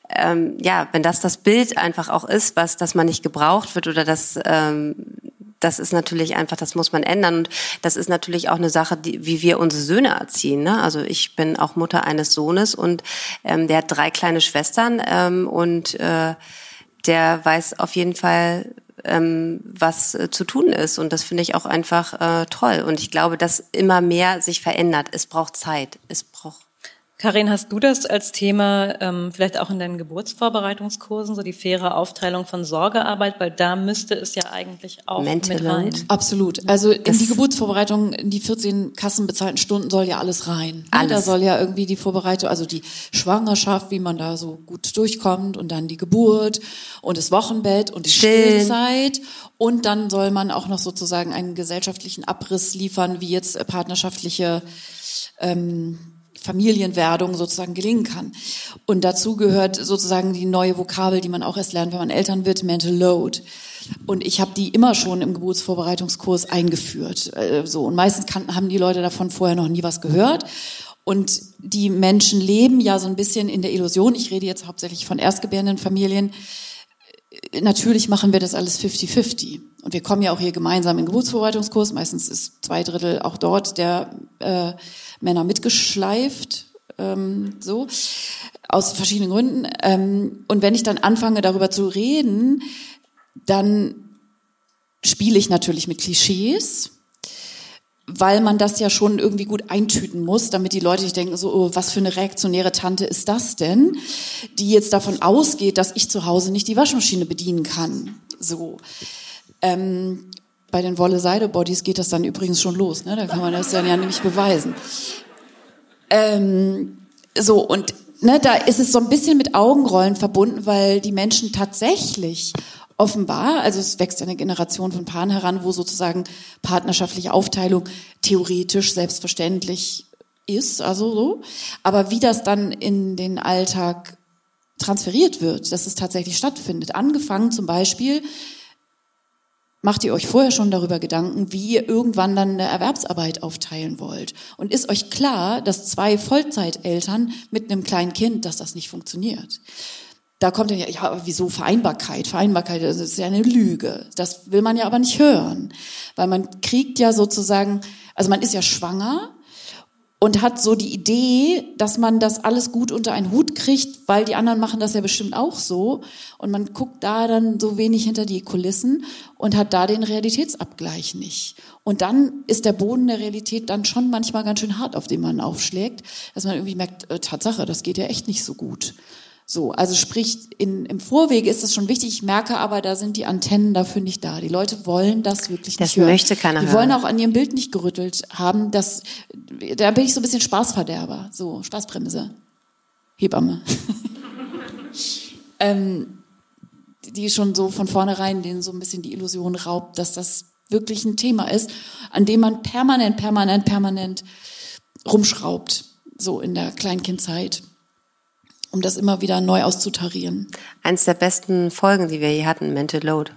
ähm, ja, wenn das das Bild einfach auch ist, was, dass man nicht gebraucht wird oder dass ähm, das ist natürlich einfach, das muss man ändern. Und das ist natürlich auch eine Sache, die, wie wir unsere Söhne erziehen. Ne? Also ich bin auch Mutter eines Sohnes und ähm, der hat drei kleine Schwestern ähm, und äh, der weiß auf jeden Fall, ähm, was äh, zu tun ist. Und das finde ich auch einfach äh, toll. Und ich glaube, dass immer mehr sich verändert. Es braucht Zeit. Es braucht Karin, hast du das als Thema ähm, vielleicht auch in deinen Geburtsvorbereitungskursen, so die faire Aufteilung von Sorgearbeit, weil da müsste es ja eigentlich auch Mental mit rein. Absolut. Also in die Geburtsvorbereitung, in die 14 kassenbezahlten Stunden soll ja alles rein. Ne? Alles. Da soll ja irgendwie die Vorbereitung, also die Schwangerschaft, wie man da so gut durchkommt und dann die Geburt und das Wochenbett und die Stillen. Stillzeit und dann soll man auch noch sozusagen einen gesellschaftlichen Abriss liefern, wie jetzt partnerschaftliche ähm, Familienwerdung sozusagen gelingen kann. Und dazu gehört sozusagen die neue Vokabel, die man auch erst lernt, wenn man Eltern wird, Mental Load. Und ich habe die immer schon im Geburtsvorbereitungskurs eingeführt. Äh, so und meistens kann, haben die Leute davon vorher noch nie was gehört. Und die Menschen leben ja so ein bisschen in der Illusion. Ich rede jetzt hauptsächlich von erstgebärenden Familien. Natürlich machen wir das alles 50-50. Und wir kommen ja auch hier gemeinsam in den Geburtsvorbereitungskurs. Meistens ist zwei Drittel auch dort der äh, Männer mitgeschleift, ähm, so aus verschiedenen Gründen. Ähm, und wenn ich dann anfange, darüber zu reden, dann spiele ich natürlich mit Klischees, weil man das ja schon irgendwie gut eintüten muss, damit die Leute nicht denken, so, oh, was für eine reaktionäre Tante ist das denn, die jetzt davon ausgeht, dass ich zu Hause nicht die Waschmaschine bedienen kann. So. Ähm, bei den Wolle-Seide-Bodies geht das dann übrigens schon los. Ne? Da kann man das dann ja nämlich beweisen. Ähm, so, und ne, da ist es so ein bisschen mit Augenrollen verbunden, weil die Menschen tatsächlich offenbar, also es wächst eine Generation von Paaren heran, wo sozusagen partnerschaftliche Aufteilung theoretisch selbstverständlich ist, also so. Aber wie das dann in den Alltag transferiert wird, dass es tatsächlich stattfindet. Angefangen zum Beispiel Macht ihr euch vorher schon darüber Gedanken, wie ihr irgendwann dann eine Erwerbsarbeit aufteilen wollt? Und ist euch klar, dass zwei Vollzeiteltern mit einem kleinen Kind, dass das nicht funktioniert? Da kommt dann ja, ja, wieso Vereinbarkeit? Vereinbarkeit das ist ja eine Lüge. Das will man ja aber nicht hören. Weil man kriegt ja sozusagen, also man ist ja schwanger und hat so die Idee, dass man das alles gut unter einen Hut kriegt, weil die anderen machen das ja bestimmt auch so. Und man guckt da dann so wenig hinter die Kulissen und hat da den Realitätsabgleich nicht. Und dann ist der Boden der Realität dann schon manchmal ganz schön hart, auf dem man aufschlägt, dass man irgendwie merkt, äh, Tatsache, das geht ja echt nicht so gut. So, also sprich, in, im Vorwege ist das schon wichtig. Ich merke aber, da sind die Antennen dafür nicht da. Die Leute wollen das wirklich das nicht hören. Das möchte keiner Die hören. wollen auch an ihrem Bild nicht gerüttelt haben. Das, da bin ich so ein bisschen Spaßverderber. So, Spaßbremse. Hebamme. [LAUGHS] ähm, die schon so von vornherein denen so ein bisschen die Illusion raubt, dass das wirklich ein Thema ist, an dem man permanent, permanent, permanent rumschraubt. So in der Kleinkindzeit um das immer wieder neu auszutarieren. Eins der besten Folgen, die wir je hatten, Mental Load.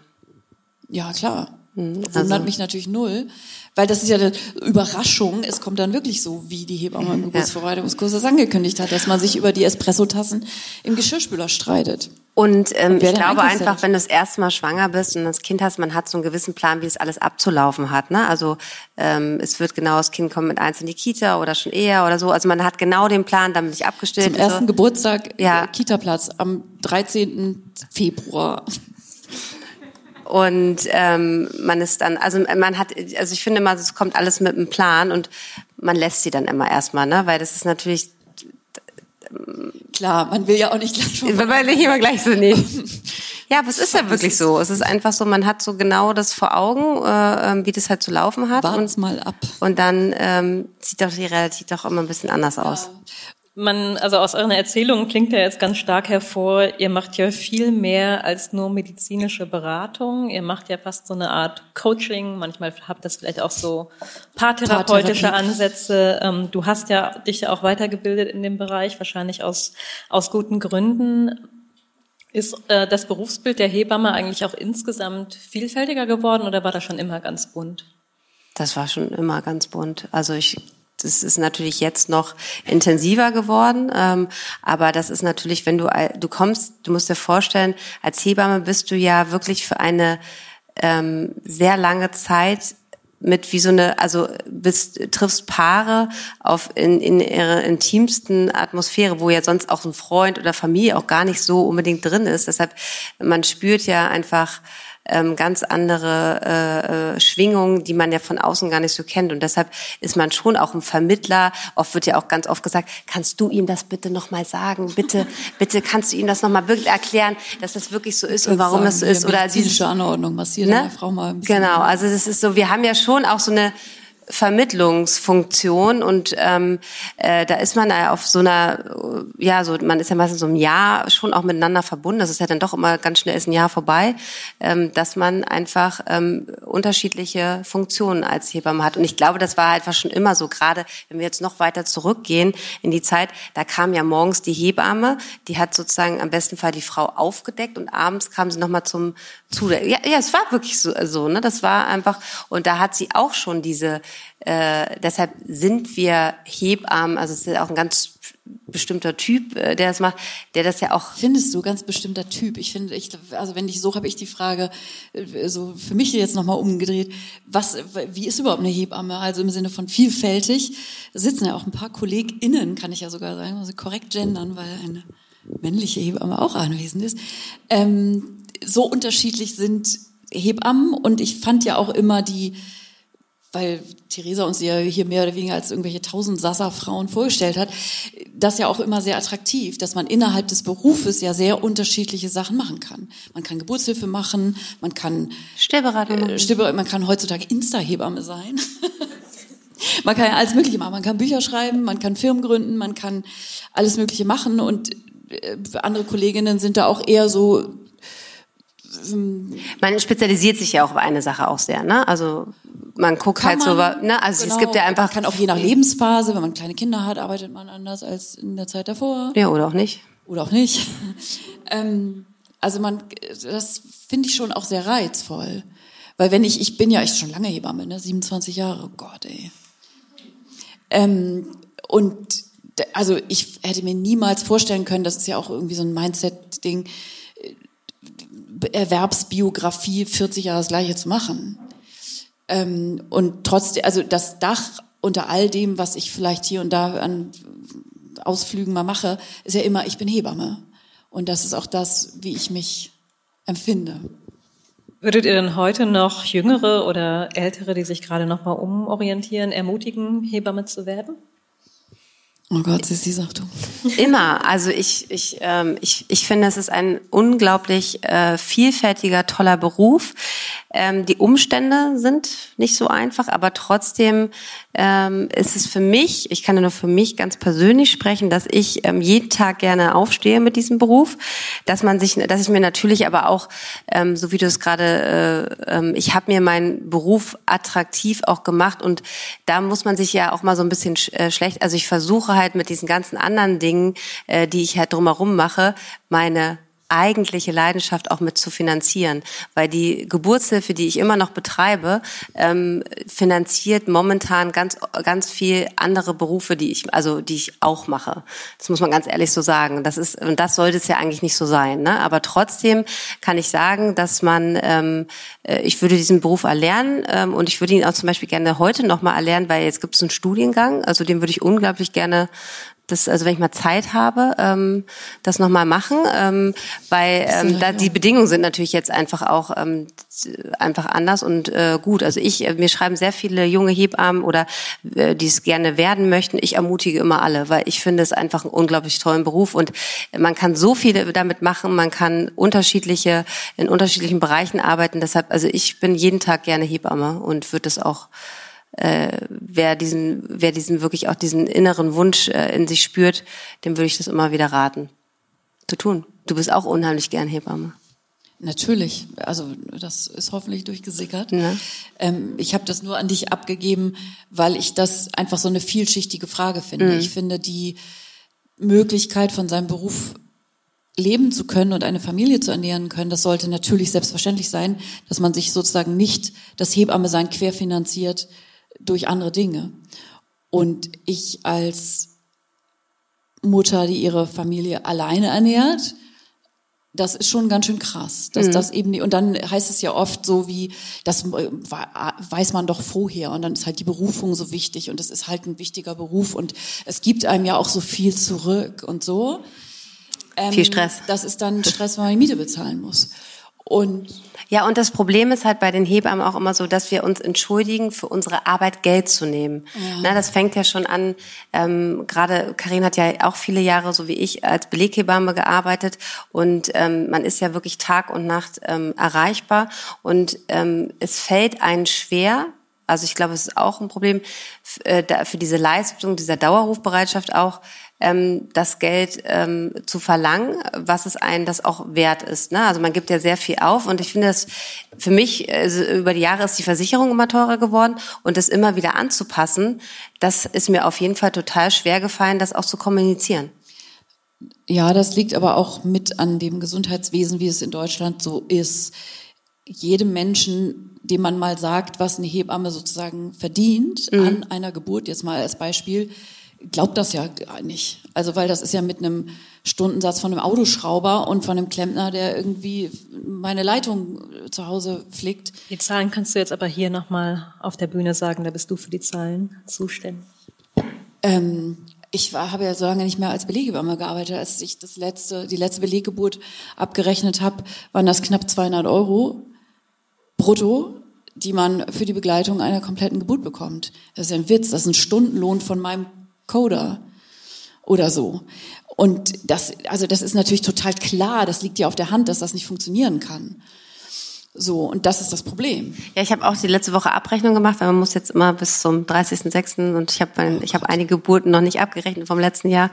Ja, klar. Mhm, also. Wundert mich natürlich null, weil das ist ja eine Überraschung. Es kommt dann wirklich so, wie die Hebamme im Geburtsvorbereitungskurs das angekündigt hat, dass man sich über die Espressotassen im Geschirrspüler streitet. Und ähm, ich glaube einfach, wenn du das erste Mal schwanger bist und das Kind hast, man hat so einen gewissen Plan, wie es alles abzulaufen hat. Ne? Also ähm, es wird genau, das Kind kommt mit eins in die Kita oder schon eher oder so. Also man hat genau den Plan, damit ich abgestellt. Zum ersten so. Geburtstag ja. Kita-Platz am 13. Februar. Und ähm, man ist dann, also man hat, also ich finde immer, es kommt alles mit einem Plan und man lässt sie dann immer erstmal, ne? Weil das ist natürlich Klar, man will ja auch nicht gleich. Man will nicht immer gleich so nehmen. [LAUGHS] Ja, aber es ist ja wirklich so. Es ist einfach so, man hat so genau das vor Augen, äh, ähm, wie das halt zu laufen hat. Wart's mal ab. Und dann ähm, sieht doch die Realität doch immer ein bisschen anders ja. Man, also aus eurer Erzählung klingt ja jetzt ganz stark hervor, ihr macht ja viel mehr als nur medizinische Beratung. Ihr macht ja fast so eine Art Coaching. Manchmal habt das vielleicht auch so paartherapeutische Ansätze. Ähm, du hast ja dich ja auch weitergebildet in dem Bereich, wahrscheinlich aus, aus guten Gründen. Ist äh, das Berufsbild der Hebamme eigentlich auch insgesamt vielfältiger geworden oder war das schon immer ganz bunt? Das war schon immer ganz bunt. Also ich das ist natürlich jetzt noch intensiver geworden, ähm, aber das ist natürlich, wenn du du kommst, du musst dir vorstellen, als Hebamme bist du ja wirklich für eine ähm, sehr lange Zeit mit wie so eine, also bist, triffst Paare auf in, in ihrer intimsten Atmosphäre, wo ja sonst auch ein Freund oder Familie auch gar nicht so unbedingt drin ist. Deshalb, man spürt ja einfach ähm, ganz andere äh, äh, Schwingungen, die man ja von außen gar nicht so kennt. Und deshalb ist man schon auch ein Vermittler. Oft wird ja auch ganz oft gesagt, kannst du ihm das bitte nochmal sagen? Bitte, [LAUGHS] bitte kannst du ihm das nochmal wirklich erklären, dass das wirklich so ist und warum sagen, das so ist. Oder diese Anordnung, massiert ne? Frau mal ein bisschen. Genau, also das ist so, wir haben ja schon auch so eine Vermittlungsfunktion und ähm, äh, da ist man ja auf so einer, ja, so man ist ja meistens so ein Jahr schon auch miteinander verbunden. Das ist ja dann doch immer ganz schnell ist ein Jahr vorbei, ähm, dass man einfach ähm, unterschiedliche Funktionen als Hebamme hat. Und ich glaube, das war einfach schon immer so. Gerade wenn wir jetzt noch weiter zurückgehen in die Zeit, da kam ja morgens die Hebamme, die hat sozusagen am besten Fall die Frau aufgedeckt und abends kam sie nochmal zum zu. Ja, ja, es war wirklich so, so, ne? Das war einfach und da hat sie auch schon diese äh, deshalb sind wir Hebammen, also es ist auch ein ganz bestimmter Typ, äh, der das macht, der das ja auch. Findest du ganz bestimmter Typ? Ich finde, ich, also wenn ich so habe ich die Frage äh, so für mich jetzt nochmal umgedreht. Was, wie ist überhaupt eine Hebamme? Also im Sinne von vielfältig. Sitzen ja auch ein paar KollegInnen, kann ich ja sogar sagen, also korrekt gendern, weil eine männliche Hebamme auch anwesend ist. Ähm, so unterschiedlich sind Hebammen und ich fand ja auch immer die weil Theresa uns ja hier mehr oder weniger als irgendwelche tausend Sassa-Frauen vorgestellt hat, das ja auch immer sehr attraktiv, dass man innerhalb des Berufes ja sehr unterschiedliche Sachen machen kann. Man kann Geburtshilfe machen, man kann Stillberatung, äh, man kann heutzutage Insta-Hebamme sein. [LAUGHS] man kann ja alles Mögliche machen. Man kann Bücher schreiben, man kann Firmen gründen, man kann alles Mögliche machen und äh, andere Kolleginnen sind da auch eher so man spezialisiert sich ja auch auf eine Sache auch sehr, ne? Also man guckt Kann halt man, so, ne? Also genau, es gibt ja einfach. Man kann auch je nach Lebensphase, wenn man kleine Kinder hat, arbeitet man anders als in der Zeit davor. Ja, oder auch nicht. Oder auch nicht. [LAUGHS] ähm, also man, das finde ich schon auch sehr reizvoll. Weil wenn ich, ich bin ja echt schon lange Hebamme, ne? 27 Jahre, oh Gott, ey. Ähm, und also ich hätte mir niemals vorstellen können, das ist ja auch irgendwie so ein Mindset-Ding, Erwerbsbiografie 40 Jahre das gleiche zu machen. Ähm, und trotzdem, also das Dach unter all dem, was ich vielleicht hier und da an Ausflügen mal mache, ist ja immer, ich bin Hebamme. Und das ist auch das, wie ich mich empfinde. Würdet ihr denn heute noch Jüngere oder Ältere, die sich gerade noch mal umorientieren, ermutigen, Hebamme zu werden? Oh Gott, Sissi, sag du. Immer. Also ich, ich, ähm, ich, ich finde, es ist ein unglaublich äh, vielfältiger, toller Beruf. Ähm, die Umstände sind nicht so einfach, aber trotzdem ähm, ist es für mich, ich kann nur für mich ganz persönlich sprechen, dass ich ähm, jeden Tag gerne aufstehe mit diesem Beruf, dass man sich, dass ich mir natürlich aber auch, ähm, so wie du es gerade, äh, ähm, ich habe mir meinen Beruf attraktiv auch gemacht und da muss man sich ja auch mal so ein bisschen sch äh, schlecht, also ich versuche halt mit diesen ganzen anderen Dingen, äh, die ich halt drumherum mache, meine eigentliche Leidenschaft auch mit zu finanzieren. Weil die Geburtshilfe, die ich immer noch betreibe, ähm, finanziert momentan ganz, ganz viel andere Berufe, die ich, also die ich auch mache. Das muss man ganz ehrlich so sagen. Das ist, und das sollte es ja eigentlich nicht so sein. Ne? Aber trotzdem kann ich sagen, dass man, ähm, äh, ich würde diesen Beruf erlernen ähm, und ich würde ihn auch zum Beispiel gerne heute nochmal erlernen, weil jetzt gibt es einen Studiengang, also den würde ich unglaublich gerne das, also wenn ich mal Zeit habe, ähm, das nochmal machen, ähm, weil ähm, da die Bedingungen sind natürlich jetzt einfach auch ähm, einfach anders und äh, gut. Also ich, äh, mir schreiben sehr viele junge Hebammen oder äh, die es gerne werden möchten. Ich ermutige immer alle, weil ich finde es einfach einen unglaublich tollen Beruf und man kann so viel damit machen, man kann unterschiedliche in unterschiedlichen Bereichen arbeiten. Deshalb, also ich bin jeden Tag gerne Hebamme und würde es auch äh, wer diesen, wer diesen wirklich auch diesen inneren Wunsch äh, in sich spürt, dem würde ich das immer wieder raten, zu tun. Du bist auch unheimlich gern Hebamme. Natürlich, also das ist hoffentlich durchgesickert. Ja. Ähm, ich habe das nur an dich abgegeben, weil ich das einfach so eine vielschichtige Frage finde. Mhm. Ich finde die Möglichkeit von seinem Beruf leben zu können und eine Familie zu ernähren können, das sollte natürlich selbstverständlich sein, dass man sich sozusagen nicht das Hebamme sein querfinanziert durch andere Dinge. Und ich als Mutter, die ihre Familie alleine ernährt, das ist schon ganz schön krass, dass mhm. das eben nicht, und dann heißt es ja oft so wie, das weiß man doch vorher und dann ist halt die Berufung so wichtig und es ist halt ein wichtiger Beruf und es gibt einem ja auch so viel zurück und so. Ähm, viel Stress. Das ist dann Stress, wenn man die Miete bezahlen muss. Und ja, und das Problem ist halt bei den Hebammen auch immer so, dass wir uns entschuldigen, für unsere Arbeit Geld zu nehmen. Ja. Na, das fängt ja schon an, ähm, gerade Karin hat ja auch viele Jahre, so wie ich, als Beleghebamme gearbeitet und ähm, man ist ja wirklich Tag und Nacht ähm, erreichbar und ähm, es fällt einen schwer, also ich glaube, es ist auch ein Problem äh, für diese Leistung, dieser Dauerrufbereitschaft auch, ähm, das Geld ähm, zu verlangen, was es einen das auch wert ist. Ne? Also man gibt ja sehr viel auf und ich finde das für mich also über die Jahre ist die Versicherung immer teurer geworden und das immer wieder anzupassen, das ist mir auf jeden Fall total schwer gefallen, das auch zu kommunizieren. Ja, das liegt aber auch mit an dem Gesundheitswesen, wie es in Deutschland so ist. Jedem Menschen, dem man mal sagt, was eine Hebamme sozusagen verdient mhm. an einer Geburt, jetzt mal als Beispiel, glaubt das ja gar nicht. Also weil das ist ja mit einem Stundensatz von einem Autoschrauber und von einem Klempner, der irgendwie meine Leitung zu Hause flickt. Die Zahlen kannst du jetzt aber hier nochmal auf der Bühne sagen, da bist du für die Zahlen zuständig. Ähm, ich war, habe ja so lange nicht mehr als Beleghebamme gearbeitet. Als ich das letzte, die letzte Beleggeburt abgerechnet habe, waren das knapp 200 Euro brutto, die man für die Begleitung einer kompletten Geburt bekommt. Das ist ja ein Witz. Das ist ein Stundenlohn von meinem Coder oder so. Und das, also das ist natürlich total klar, das liegt ja auf der Hand, dass das nicht funktionieren kann. So, und das ist das Problem. Ja, ich habe auch die letzte Woche Abrechnung gemacht, weil man muss jetzt immer bis zum 30.06. und ich habe ich hab einige Geburten noch nicht abgerechnet vom letzten Jahr.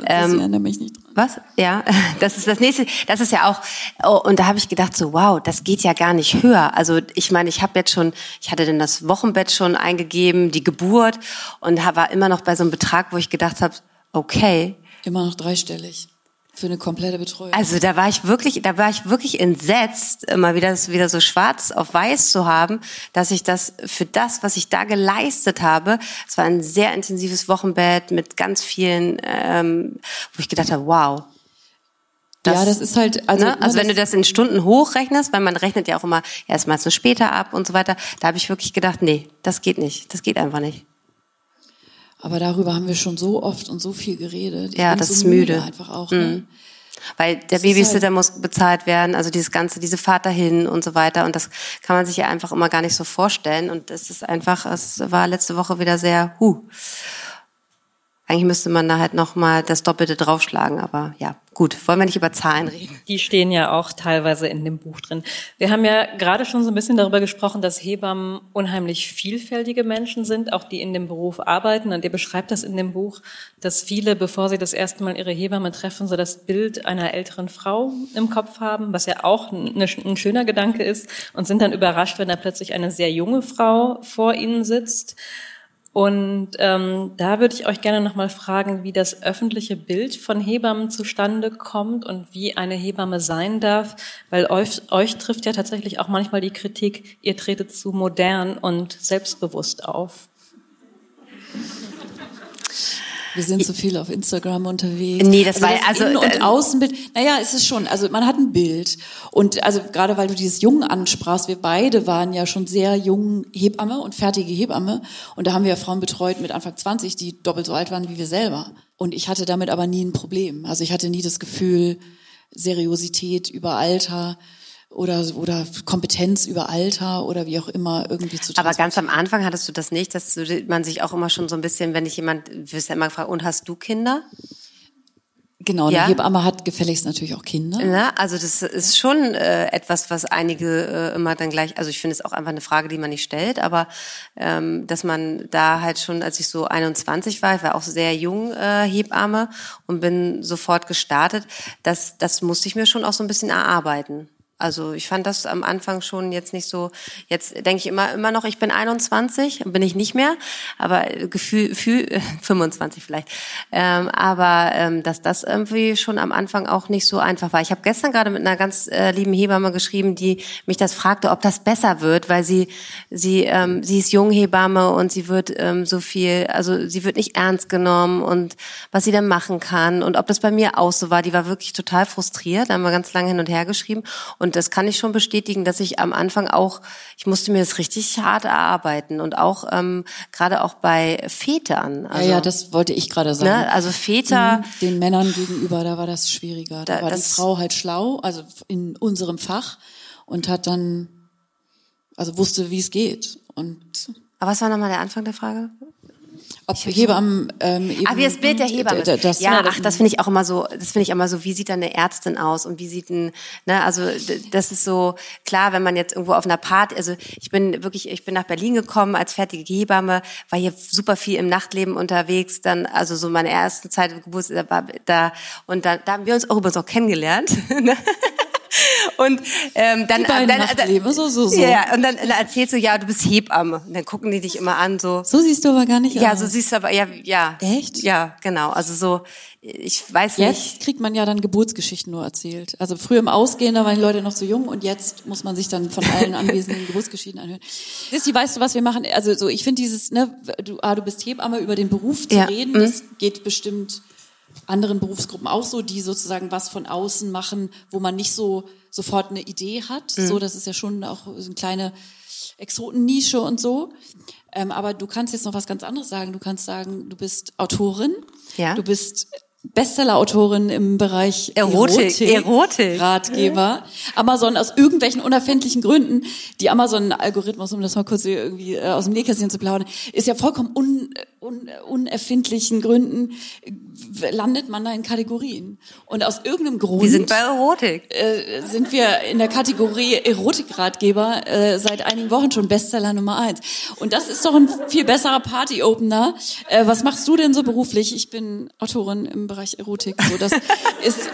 Oh, das ähm, erinnere mich nicht dran. Was? Ja, [LAUGHS] das ist das nächste, das ist ja auch, oh, und da habe ich gedacht so, wow, das geht ja gar nicht höher. Also ich meine, ich habe jetzt schon, ich hatte denn das Wochenbett schon eingegeben, die Geburt und war immer noch bei so einem Betrag, wo ich gedacht habe, okay. Immer noch dreistellig. Für eine komplette Betreuung. Also da war ich wirklich, da war ich wirklich entsetzt, immer wieder das wieder so schwarz auf weiß zu haben, dass ich das für das, was ich da geleistet habe, es war ein sehr intensives Wochenbett mit ganz vielen, ähm, wo ich gedacht habe, wow, das, ja, das ist halt, also, ne? also wenn du das in Stunden hochrechnest, weil man rechnet ja auch immer erstmal so später ab und so weiter, da habe ich wirklich gedacht, nee, das geht nicht, das geht einfach nicht. Aber darüber haben wir schon so oft und so viel geredet. Ich Ja, das so ist müde. Einfach auch. Ne? Weil der ist Babysitter halt- muss bezahlt werden, also dieses ganze, diese Fahrt dahin und so weiter. Und das kann man sich ja einfach immer gar nicht so vorstellen. Und es ist einfach, es war letzte Woche wieder sehr, huh. Eigentlich müsste man da halt nochmal das Doppelte draufschlagen, aber ja, gut, wollen wir nicht über Zahlen reden. Die stehen ja auch teilweise in dem Buch drin. Wir haben ja gerade schon so ein bisschen darüber gesprochen, dass Hebammen unheimlich vielfältige Menschen sind, auch die in dem Beruf arbeiten. Und ihr beschreibt das in dem Buch, dass viele, bevor sie das erste Mal ihre Hebamme treffen, so das Bild einer älteren Frau im Kopf haben, was ja auch ein, ein schöner Gedanke ist, und sind dann überrascht, wenn da plötzlich eine sehr junge Frau vor ihnen sitzt. Und ähm, da würde ich euch gerne nochmal fragen, wie das öffentliche Bild von Hebammen zustande kommt und wie eine Hebamme sein darf, weil euch, euch trifft ja tatsächlich auch manchmal die Kritik, ihr tretet zu modern und selbstbewusst auf. Wir sind so viel auf Instagram unterwegs. Nee, das war- also, Innen- und äh, Außenbild. Naja, es ist schon, also man hat ein Bild. Und also gerade weil du dieses Jung ansprachst, wir beide waren ja schon sehr jung Hebamme und fertige Hebamme. Und da haben wir ja Frauen betreut mit Anfang 20, die doppelt so alt waren wie wir selber. Und ich hatte damit aber nie ein Problem. Also ich hatte nie das Gefühl, Seriosität über Alter oder, oder Kompetenz über Alter oder wie auch immer irgendwie zu Aber ganz am Anfang hattest du das nicht, dass man sich auch immer schon so ein bisschen, wenn dich jemand, du wirst ja immer gefragt, und hast du Kinder? Genau, eine Ja. Hebamme hat gefälligst natürlich auch Kinder. Ne? Also das ist schon äh, etwas, was einige äh, immer dann gleich, also ich finde es auch einfach eine Frage, die man nicht stellt, aber ähm, dass man da halt schon, als ich so 21 war, ich war auch sehr jung äh, Hebamme und bin sofort gestartet, das, das musste ich mir schon auch so ein bisschen erarbeiten. Also ich fand das am Anfang schon jetzt nicht so. Jetzt denke ich immer immer noch, ich bin 21, bin ich nicht mehr, aber Gefühl, Gefühl 25 [LAUGHS] vielleicht. Ähm, aber ähm, dass das irgendwie schon am Anfang auch nicht so einfach war. Ich habe gestern gerade mit einer ganz äh, lieben Hebamme geschrieben, die mich das fragte, ob das besser wird, weil sie sie ähm, sie ist Junghebamme und sie wird ähm, so viel, also sie wird nicht ernst genommen und was sie denn machen kann und ob das bei mir auch so war. Die war wirklich total frustriert, haben wir ganz lange hin und her geschrieben und das kann ich schon bestätigen, dass ich am Anfang auch, ich musste mir das richtig hart erarbeiten und auch ähm, gerade auch bei Vätern. Also, ja, ja, das wollte ich gerade sagen. ne, also Väter, Mhm, den Männern gegenüber, da war das schwieriger. Da, Da- war die das- Frau halt schlau, also in unserem Fach und hat dann, also wusste, wie es geht. Und aber was war nochmal der Anfang der Frage? Ob Hebammen ähm, eben, Ah, wie das Bild der Hebamme. d- Das, ja, ach, das finde ich auch immer so, das finde ich immer so, wie sieht dann eine Ärztin aus und wie sieht ein, ne, also das ist so, klar, wenn man jetzt irgendwo auf einer Party, also ich bin wirklich, ich bin nach Berlin gekommen als fertige Hebamme, war hier super viel im Nachtleben unterwegs, dann, also so meine erste Zeit im Geburtstag, da, war- da und da, da haben wir uns auch übrigens auch kennengelernt. [LAUGHS] Und ähm, dann, dann, Nachtleben, so, so, so. Ja, und dann, dann erzählst du, ja, du bist Hebamme. Und dann gucken die dich immer an, so. So siehst du aber gar nicht Ja, aus. so siehst du aber, ja, ja. Echt? Ja, genau. Also so, ich weiß nicht. Jetzt kriegt man ja dann Geburtsgeschichten nur erzählt. Also früher im Ausgehen, da waren die Leute noch so jung und jetzt muss man sich dann von allen Anwesenden [LAUGHS] Geburtsgeschichten anhören. Sissi, weißt du, was wir machen? Also so, ich finde dieses, ne, du, ah, du bist Hebamme, über den Beruf zu Ja, reden, das geht bestimmt anderen Berufsgruppen auch so, die sozusagen was von außen machen, wo man nicht so sofort eine Idee hat. So, das ist ja schon auch so eine kleine Exotennische und so. Ähm, aber du kannst jetzt noch was ganz anderes sagen. Du kannst sagen, du bist Autorin. Ja. Du bist Bestseller-Autorin im Bereich Erotik, Erotik. Ratgeber. Amazon aus irgendwelchen unerfindlichen Gründen, die Amazon-Algorithmus, um das mal kurz irgendwie äh, aus dem Nähkästchen zu plaudern, ist ja vollkommen un, un, unerfindlichen Gründen landet man da in Kategorien. Und aus irgendeinem Grund Wir sind bei Erotik. äh, sind wir in der Kategorie Erotikratgeber äh, seit einigen Wochen schon Bestseller Nummer eins. Und das ist doch ein viel besserer Party-Opener. Äh, was machst du denn so beruflich? Ich bin Autorin im Bereich Erotik. So, das [LAUGHS] ist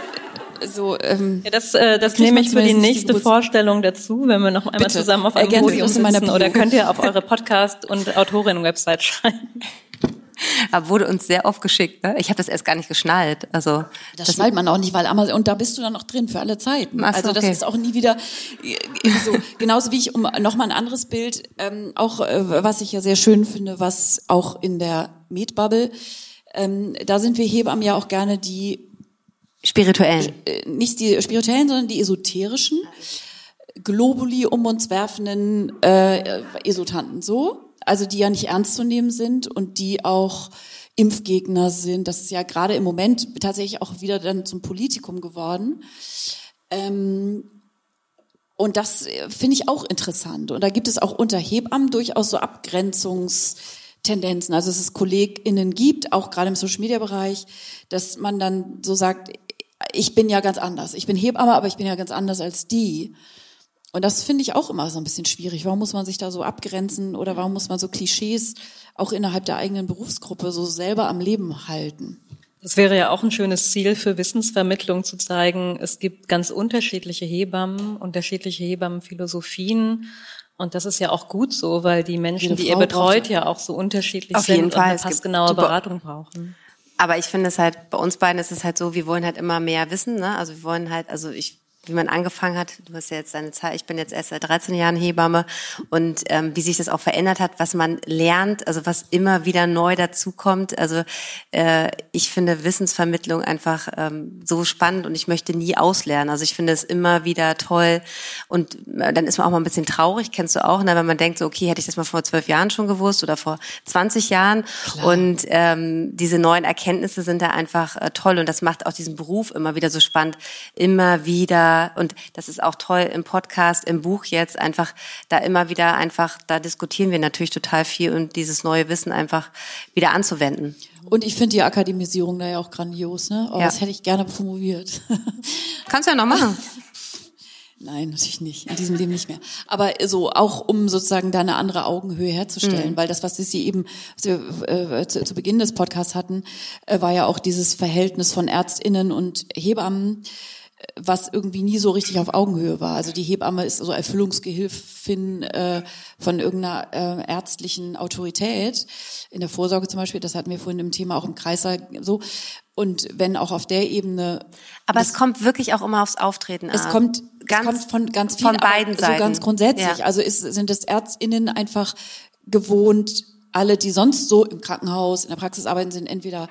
so. Ähm, Ja, das, äh, das nehme ich für die die nächste Geburts- Vorstellung dazu, wenn wir noch einmal Bitte, zusammen auf einem ergänzen Podium das sitzen. Oder könnt ihr auf [LAUGHS] eure Podcast- und Autorinnen-Website schreiben. [LAUGHS] Aber wurde uns sehr oft geschickt. Ne? Ich habe das erst gar nicht geschnallt. Also Das, schnallt man auch nicht, weil Amazon, und da bist du dann noch drin für alle Zeiten. Ach so, also das okay. ist auch nie wieder äh, so. Genauso wie ich, um nochmal ein anderes Bild, ähm, auch äh, was ich ja sehr schön finde, was auch in der Medbubble, ähm, da sind wir Hebammen ja auch gerne die, spirituellen. äh, nicht die spirituellen, sondern die esoterischen, Globuli um uns werfenden äh, Esotanten so, also die ja nicht ernst zu nehmen sind und die auch Impfgegner sind. Das ist ja gerade im Moment tatsächlich auch wieder dann zum Politikum geworden. Ähm, und das äh, finde ich auch interessant. Und da gibt es auch unter Hebammen durchaus so Abgrenzungstendenzen. Also dass es KollegInnen gibt, auch gerade im Social-Media-Bereich, dass man dann so sagt, ich bin ja ganz anders. Ich bin Hebamme, aber ich bin ja ganz anders als die. Und das finde ich auch immer so ein bisschen schwierig. Warum muss man sich da so abgrenzen oder warum muss man so Klischees auch innerhalb der eigenen Berufsgruppe so selber am Leben halten? Das wäre ja auch ein schönes Ziel für Wissensvermittlung zu zeigen, es gibt ganz unterschiedliche Hebammen, unterschiedliche Hebammenphilosophien. Und das ist ja auch gut so, weil die Menschen, die ihr betreut, ja auch so unterschiedlich Auf sind jeden Fall. und eine passgenaue Beratung brauchen. Aber ich finde es halt, bei uns beiden ist es halt so, wir wollen halt immer mehr wissen, ne? Also wir wollen halt, also ich, wie man angefangen hat, du hast ja jetzt deine Zeit, ich bin jetzt erst seit 13 Jahren Hebamme und ähm, wie sich das auch verändert hat, was man lernt, also was immer wieder neu dazukommt. Also äh, ich finde Wissensvermittlung einfach ähm, so spannend und ich möchte nie auslernen. Also ich finde es immer wieder toll und äh, dann ist man auch mal ein bisschen traurig, kennst du auch, ne? wenn man denkt so, okay, hätte ich das mal vor zwölf Jahren schon gewusst oder vor 20 Jahren und ähm, diese neuen Erkenntnisse sind da einfach äh, toll und das macht auch diesen Beruf immer wieder so spannend, immer wieder und das ist auch toll im Podcast, im Buch jetzt einfach da immer wieder einfach, da diskutieren wir natürlich total viel und dieses neue Wissen einfach wieder anzuwenden. Und ich finde die Akademisierung da ja auch grandios, ne? Oh, Ja. Das hätte ich gerne promoviert. [LAUGHS] Kannst du ja noch machen. [LAUGHS] Nein, natürlich nicht. In diesem Leben nicht mehr. Aber so auch um sozusagen da eine andere Augenhöhe herzustellen, weil das, was Sie eben was wir, äh, zu, zu Beginn des Podcasts hatten, äh, war ja auch dieses Verhältnis von Ärztinnen und Hebammen, was irgendwie nie so richtig auf Augenhöhe war. Also die Hebamme ist so Erfüllungsgehilfin äh, von irgendeiner äh, ärztlichen Autorität in der Vorsorge zum Beispiel. Das hatten wir vorhin im Thema auch im Kreissaal so. Und wenn auch auf der Ebene Aber es kommt wirklich auch immer aufs Auftreten es an. kommt, ganz, es kommt von ganz von vielen, beiden aber Seiten. So ganz grundsätzlich. Ja. Also ist, sind es ÄrztInnen einfach gewohnt, alle, die sonst so im Krankenhaus, in der Praxis arbeiten, sind entweder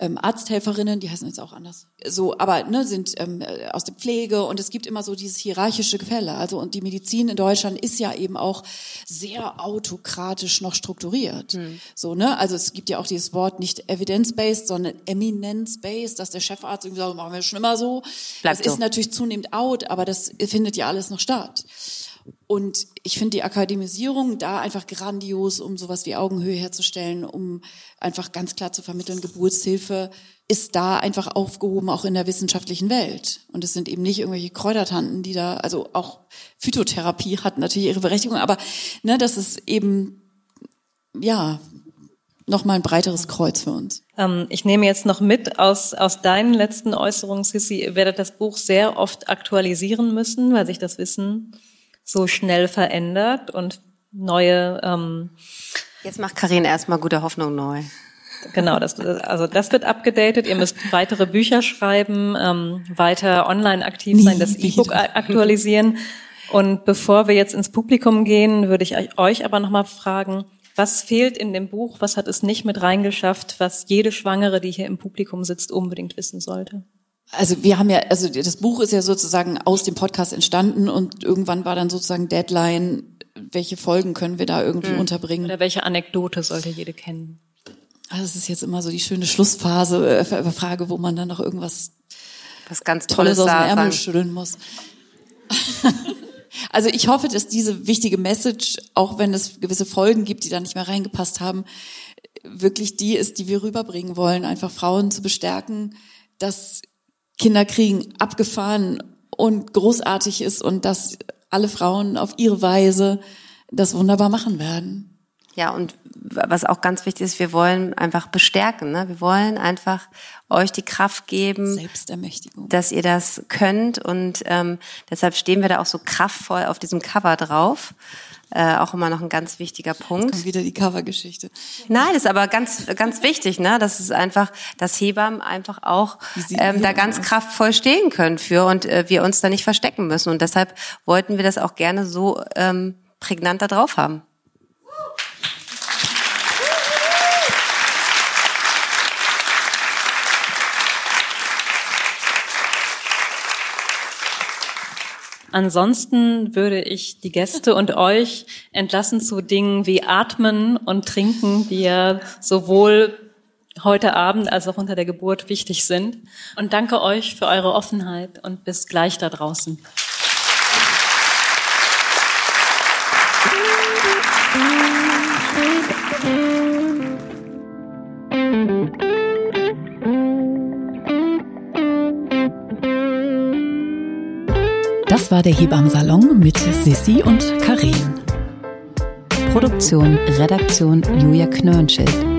ähm, Arzthelferinnen, die heißen jetzt auch anders, so, aber ne, sind ähm, äh, aus der Pflege und es gibt immer so dieses hierarchische Gefälle. Also und die Medizin in Deutschland ist ja eben auch sehr autokratisch noch strukturiert. Hm. So ne, also es gibt ja auch dieses Wort nicht evidence-based, sondern eminence-based, dass der Chefarzt irgendwie sagt, machen wir schon immer so. Bleibt das ist so. natürlich zunehmend out, aber das findet ja alles noch statt. Und ich finde die Akademisierung da einfach grandios, um sowas wie Augenhöhe herzustellen, um einfach ganz klar zu vermitteln, Geburtshilfe ist da einfach aufgehoben, auch in der wissenschaftlichen Welt. Und es sind eben nicht irgendwelche Kräutertanten, die da, also auch Phytotherapie hat natürlich ihre Berechtigung, aber ne, das ist eben, ja, nochmal ein breiteres Kreuz für uns. Ähm, ich nehme jetzt noch mit aus, aus deinen letzten Äußerungen, Sissi, ihr werdet das Buch sehr oft aktualisieren müssen, weil sich das Wissen so schnell verändert und neue, ähm, Jetzt macht Karin erstmal gute Hoffnung neu. genau, das, also das wird abgedatet. Ihr müsst weitere Bücher schreiben, ähm, weiter online aktiv sein, das E-Book aktualisieren. Und bevor wir jetzt ins Publikum gehen, würde ich euch aber nochmal fragen, was fehlt in dem Buch, was hat es nicht mit reingeschafft, was jede Schwangere, die hier im Publikum sitzt, unbedingt wissen sollte? Also wir haben ja, also das Buch ist ja sozusagen aus dem Podcast entstanden und irgendwann war dann sozusagen Deadline, welche Folgen können wir da irgendwie unterbringen. Oder welche Anekdote sollte jede kennen? Also das ist jetzt immer so die schöne Schlussphase, äh, Frage, wo man dann noch irgendwas Was ganz Tolles Tolles aus dem Ärmel sagen. schütteln muss. [LAUGHS] also ich hoffe, dass diese wichtige Message, auch wenn es gewisse Folgen gibt, die da nicht mehr reingepasst haben, wirklich die ist, die wir rüberbringen wollen, einfach Frauen zu bestärken, dass Kinderkriegen abgefahren und großartig ist und dass alle Frauen auf ihre Weise das wunderbar machen werden. Ja, und was auch ganz wichtig ist, wir wollen einfach bestärken. Ne? Wir wollen einfach euch die Kraft geben, Selbstermächtigung. dass ihr das könnt. Und ähm, deshalb stehen wir da auch so kraftvoll auf diesem Cover drauf. Äh, auch immer noch ein ganz wichtiger Punkt. Wieder die Covergeschichte. Nein, ist aber ganz, ganz wichtig, ne? Das ist einfach, dass Hebammen einfach auch ähm, da ganz kraftvoll stehen können für und äh, wir uns da nicht verstecken müssen. Und deshalb wollten wir das auch gerne so ähm, prägnant da drauf haben. Ansonsten würde ich die Gäste und euch entlassen zu Dingen wie Atmen und Trinken, die ja sowohl heute Abend als auch unter der Geburt wichtig sind. Und danke euch für eure Offenheit und bis gleich da draußen. Das war der Hebammsalon mit Sissi und Karin. Produktion, Redaktion Julia Knörnschild.